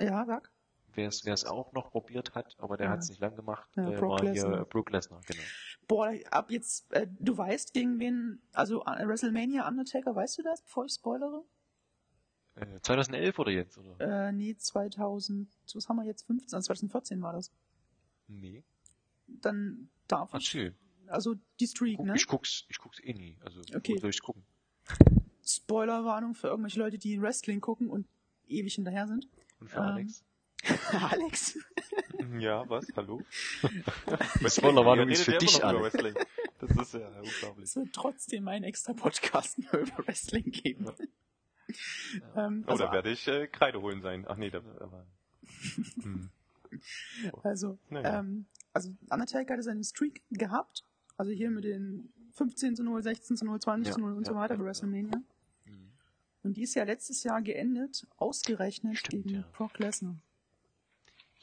Ja, sag. Wer es, wer es auch noch probiert hat, aber der Ja. hat es nicht lang gemacht, Ja, äh, Brock war hier Lesnar. äh, Brook Lesnar, genau. Boah, ab jetzt, äh, du weißt, gegen wen, also äh, WrestleMania Undertaker, weißt du das, bevor ich spoilere? Äh, 2011 oder jetzt, oder? Äh, nee, 2000, was haben wir jetzt, 15, also 2014 war das. Nee. Dann darf ich, Erzähl. also die Streak, Guck, ne? Ich guck's, ich guck's eh nie. Also, Okay. soll ich gucken? Spoilerwarnung für irgendwelche Leute, die Wrestling gucken und ewig hinterher sind. Und für Ähm, Alex? Alex? ja, was? Hallo? Die Spoilerwarnung ist für ja dich, Alex. Wrestling. Das ist ja unglaublich. Es wird trotzdem einen extra Podcast nur über Wrestling geben. ähm, Oh, also, da werde ich äh, Kreide holen sein. Ach nee, da aber. Hm. also, Naja. ähm, also Undertaker hatte seinen Streak gehabt. Also hier mit den 15 zu 0, 16 zu 0, 20 zu Ja, 0 und so ja, weiter ja, bei ja. WrestleMania. Mhm. Und die ist ja letztes Jahr geendet, ausgerechnet Stimmt, gegen ja. Brock Lesnar.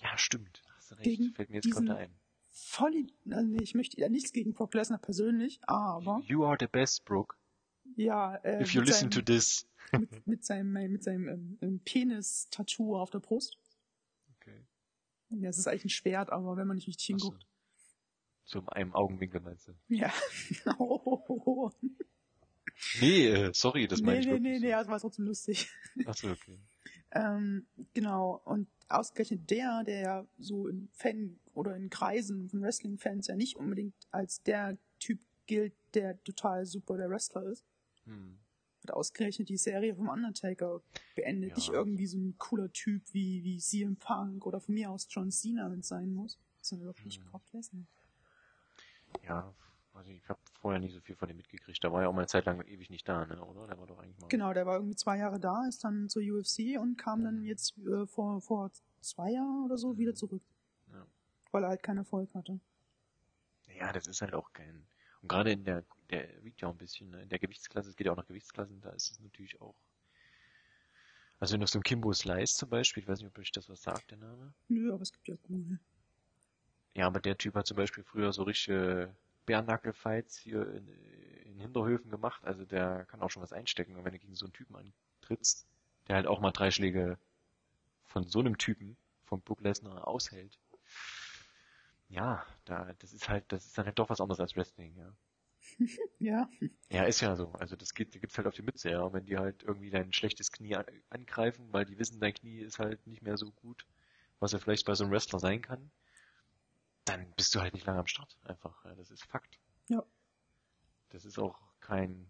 Ja, stimmt. Hast du recht. Gegen Fällt mir jetzt gerade ein. Voll, also nee, ich möchte ja nichts gegen Brock Lesnar persönlich, aber You are the best, Brooke. ja, äh, If you mit listen to seinem, this. mit, mit seinem, äh, mit seinem ähm, ähm, Penis-Tattoo auf der Brust. Okay. Ja, es ist eigentlich ein Schwert, aber wenn man nicht richtig Ach so. hinguckt. So in einem Augenwinkel meinst du? Ja. oh, Nee, äh, sorry, das meine nee, ich nee, nee, so. nee, das war trotzdem lustig. Achso, okay. Ähm, genau, und ausgerechnet der, der ja so in Fan oder in Kreisen von Wrestling-Fans ja nicht unbedingt als der Typ gilt, der total super der Wrestler ist, Hm. hat ausgerechnet die Serie vom Undertaker beendet. Ja. Nicht irgendwie so ein cooler Typ wie, wie CM Punk oder von mir aus John Cena, wenn es sein muss, sondern wirklich Mhm. Brock Lesnar. Ja, also ich habe vorher nicht so viel von dem mitgekriegt. Da war ja auch mal eine Zeit lang ewig nicht da, ne? oder? Der war doch eigentlich mal. Genau, der war irgendwie zwei Jahre da, ist dann zur UFC und kam dann jetzt äh, vor, vor zwei Jahren oder so wieder zurück. Ja. Weil er halt keinen Erfolg hatte. Ja, das ist halt auch kein. Und gerade in der, der wiegt ja auch ein bisschen, ne? in der Gewichtsklasse, es geht ja auch nach Gewichtsklassen, da ist es natürlich auch. Also wenn du so ein Kimbo Slice zum Beispiel, ich weiß nicht, ob euch das was sagt, der Name. Nö, aber es gibt ja Google. Ja, aber der Typ hat zum Beispiel früher so richtige Bärnackel-Fights hier in, in Hinterhöfen gemacht. Also der kann auch schon was einstecken. Und wenn du gegen so einen Typen antrittst, der halt auch mal drei Schläge von so einem Typen, vom Brook Lesnar, aushält. Ja, da, das ist halt, das ist dann halt doch was anderes als Wrestling, ja. Ja, Ja, ist ja so. Also das geht, gibt's halt auf die Mütze, ja. Und wenn die halt irgendwie dein schlechtes Knie an, angreifen, weil die wissen, dein Knie ist halt nicht mehr so gut, was er vielleicht bei so einem Wrestler sein kann, dann bist du halt nicht lange am Start. Einfach. Ja, das ist Fakt. Ja. Das ist auch kein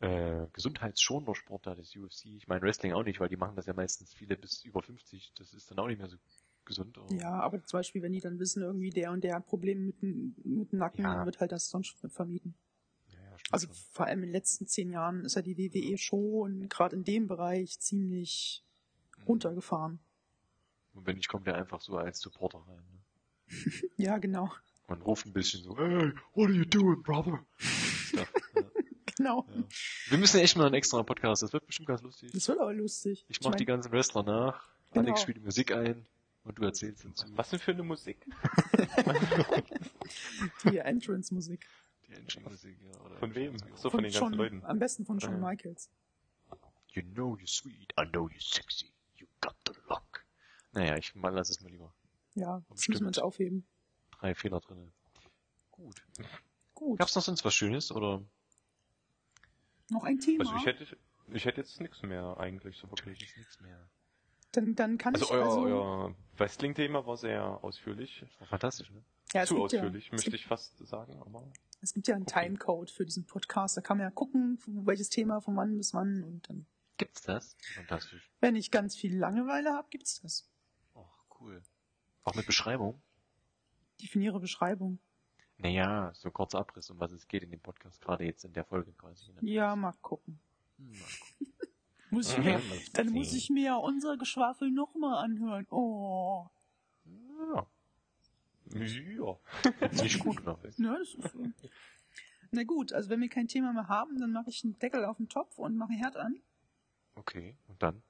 äh, gesundheitsschonender Sport da, das UFC. Ich meine Wrestling auch nicht, weil die machen das ja meistens viele bis über 50. Das ist dann auch nicht mehr so gesund. aber- ja, aber zum Beispiel, wenn die dann wissen, irgendwie der und der hat Probleme mit, dem- mit dem Nacken, Ja. dann wird halt das sonst vermieden. Ja, ja, Also schon. vor allem in den letzten zehn Jahren ist ja die WWE schon gerade in dem Bereich ziemlich Mhm. runtergefahren. Und wenn ich kommt der einfach so als Supporter rein. Ja, genau. Und ruft ein bisschen so, hey, what are you doing, brother? Stuff, ja. Genau. Ja. Wir müssen echt mal einen extra Podcast, das wird bestimmt ganz lustig. Das wird aber lustig. Ich mach die ganzen Wrestler nach, Genau. Alex spielt die Musik ein und du erzählst dazu. Was denn für eine Musik? die Entrance-Musik. Die Entry-Musik, ja. Oder Von wem? So. So von den ganzen John, Leuten. Am besten von Shawn Ja. Michaels. You know you're sweet, I know you're sexy, you got the look. Naja, ich mal lass es mal lieber. Ja, das müssen wir uns aufheben. Drei Fehler drinne. Gut. Gut. Gab's noch sonst was Schönes oder? Noch ein Thema. Also ich hätte, ich hätte jetzt nichts mehr eigentlich so wirklich. Ist nichts mehr. dann, dann kann Also ich euer, also, euer Wrestling-Thema war sehr ausführlich. War fantastisch, ne? ja, es Zu ja, ausführlich, es möchte gibt, ich fast sagen, aber es gibt ja einen Okay. Timecode für diesen Podcast. Da kann man ja gucken, welches Thema von wann bis wann und dann, Gibt's das? Fantastisch. wenn ich ganz viel Langeweile habe, gibt's das. Oh, cool. Auch mit Beschreibung? Definiere Beschreibung. Naja, so kurzer Abriss, um was es geht in dem Podcast, gerade jetzt in der Folge quasi. Ne? Ja, mal gucken. Hm, mal gucken. Muss ich Mhm. mir, dann muss ich mir ja unser Geschwafel nochmal anhören. Oh. Ja, ja. nicht gut, glaube ich. Ja, das ist so. Na gut, also wenn wir kein Thema mehr haben, dann mache ich einen Deckel auf den Topf und mache Herd an. Okay, und dann?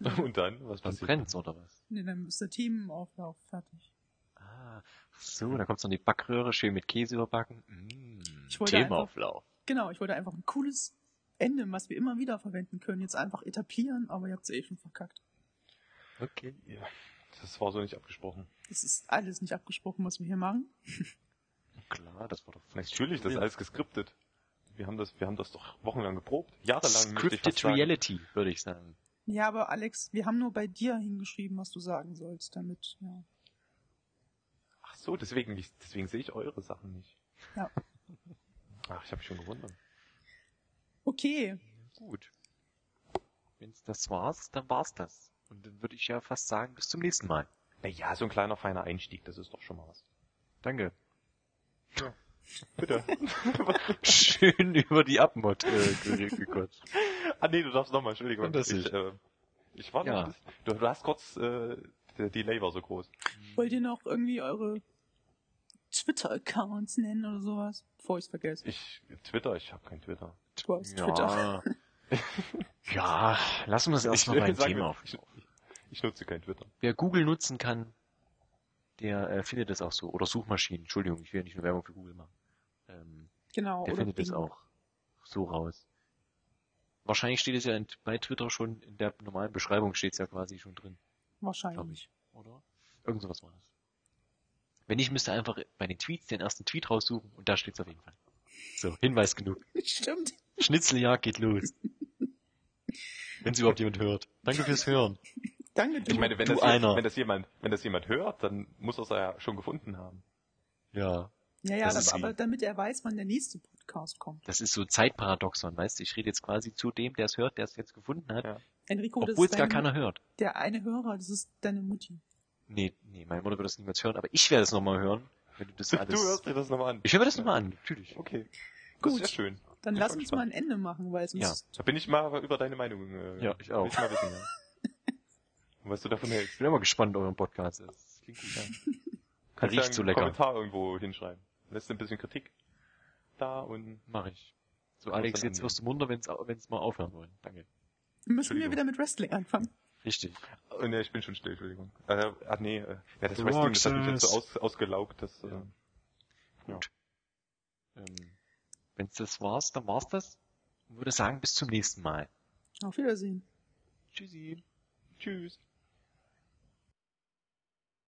Und dann, was Dann passiert? brennt's, oder was? Ne, dann ist der Themenauflauf fertig. Ah, so, dann kommt's noch die Backröhre, schön mit Käse überbacken. Mm, Ich wollte Themaauflauf. Genau, ich wollte einfach ein cooles Ende, was wir immer wieder verwenden können, jetzt einfach etablieren, aber ihr habt es eh schon verkackt. Okay. Ja, das war so nicht abgesprochen. Es ist alles nicht abgesprochen, was wir hier machen. Klar, das war doch Natürlich, das ist alles geskriptet. Wir haben das, wir haben das doch wochenlang geprobt. Jahrelang. Scripted. Reality, würde ich sagen. Ja, aber Alex, wir haben nur bei dir hingeschrieben, was du sagen sollst, damit, ja. Ach so, deswegen, deswegen sehe ich eure Sachen nicht. Ja. Ach, ich habe mich schon gewundert. Okay, Gut. Wenn's das war's, dann war's das. Und dann würde ich ja fast sagen, bis zum nächsten Mal. Naja, so ein kleiner feiner Einstieg, das ist doch schon mal was. Danke. Bitte. Schön über die Abmod äh, ge- gekotzt. ah nee, du darfst nochmal, Entschuldigung. Fantastisch. Ich, äh, ich war Ja. du, du hast kurz, äh, der Delay war so groß. wollt ihr noch irgendwie eure Twitter-Accounts nennen oder sowas? Bevor ich's vergesse. Ich, Twitter, ich habe kein Twitter. Du hast Twitter. Ja. ja, lassen wir es erstmal beim Thema auf. ich, ich nutze kein Twitter. Wer Google nutzen kann, der äh, findet es auch so. Oder Suchmaschinen, Entschuldigung, ich will ja nicht nur Werbung für Google machen. Ähm, Genau, der oder findet es Bing. auch so raus. Wahrscheinlich steht es ja in, bei Twitter schon, in der normalen Beschreibung steht es ja quasi schon drin, glaube Wahrscheinlich. ich. Oder? Irgend sowas war das. Wenn nicht, müsste einfach bei den Tweets den ersten Tweet raussuchen und da steht es auf jeden Fall. So, Hinweis genug. Stimmt. Schnitzeljagd geht los. Wenn es überhaupt jemand hört. Danke fürs Hören. Danke, du. Ich meine, wenn du das, einer. wenn das jemand, wenn das jemand hört, dann muss er es ja schon gefunden haben. Ja. Ja, ja, Das ist aber, damit er weiß, wann der nächste Podcast kommt. Das ist so Zeitparadoxon, weißt du? Ich rede jetzt quasi zu dem, der es hört, der es jetzt gefunden hat, Ja. Enrico, das obwohl ist es gar deine, keiner hört. der eine Hörer, das ist deine Mutti. Nee, nee, meine Mutter wird das niemals hören, aber ich werde es nochmal hören, wenn du das Du alles... hörst dir das nochmal an. ich höre mir das nochmal an, natürlich. Okay. Das Gut. ist ja schön. Dann Ich lass uns mal ein Ende machen, weil sonst Ja. Da bin ich mal über deine Meinung. Äh, Ja, ich auch. Will ich mal wissen, ja. Und was du davon hältst. Ich bin immer gespannt, euren Podcast. Das klingt gut, ja. Kannst Riecht ja einen lecker. Kommentar irgendwo hinschreiben. Lässt ein bisschen Kritik da und Mach ich. So, Alex, jetzt wirst du munter, wenn's, au- wenn's mal aufhören wollen. Danke. müssen wir wieder mit Wrestling anfangen. Richtig. Oh, nee, ich bin schon still, Entschuldigung. Äh, ach nee, äh, ja, das Du Wrestling, das hat mich jetzt so aus, ausgelaugt, dass, äh, Ja. Gut. Ähm, wenn's das war's, dann war's das. Und würde sagen, bis zum nächsten Mal. Auf Wiedersehen. Tschüssi. tschüss.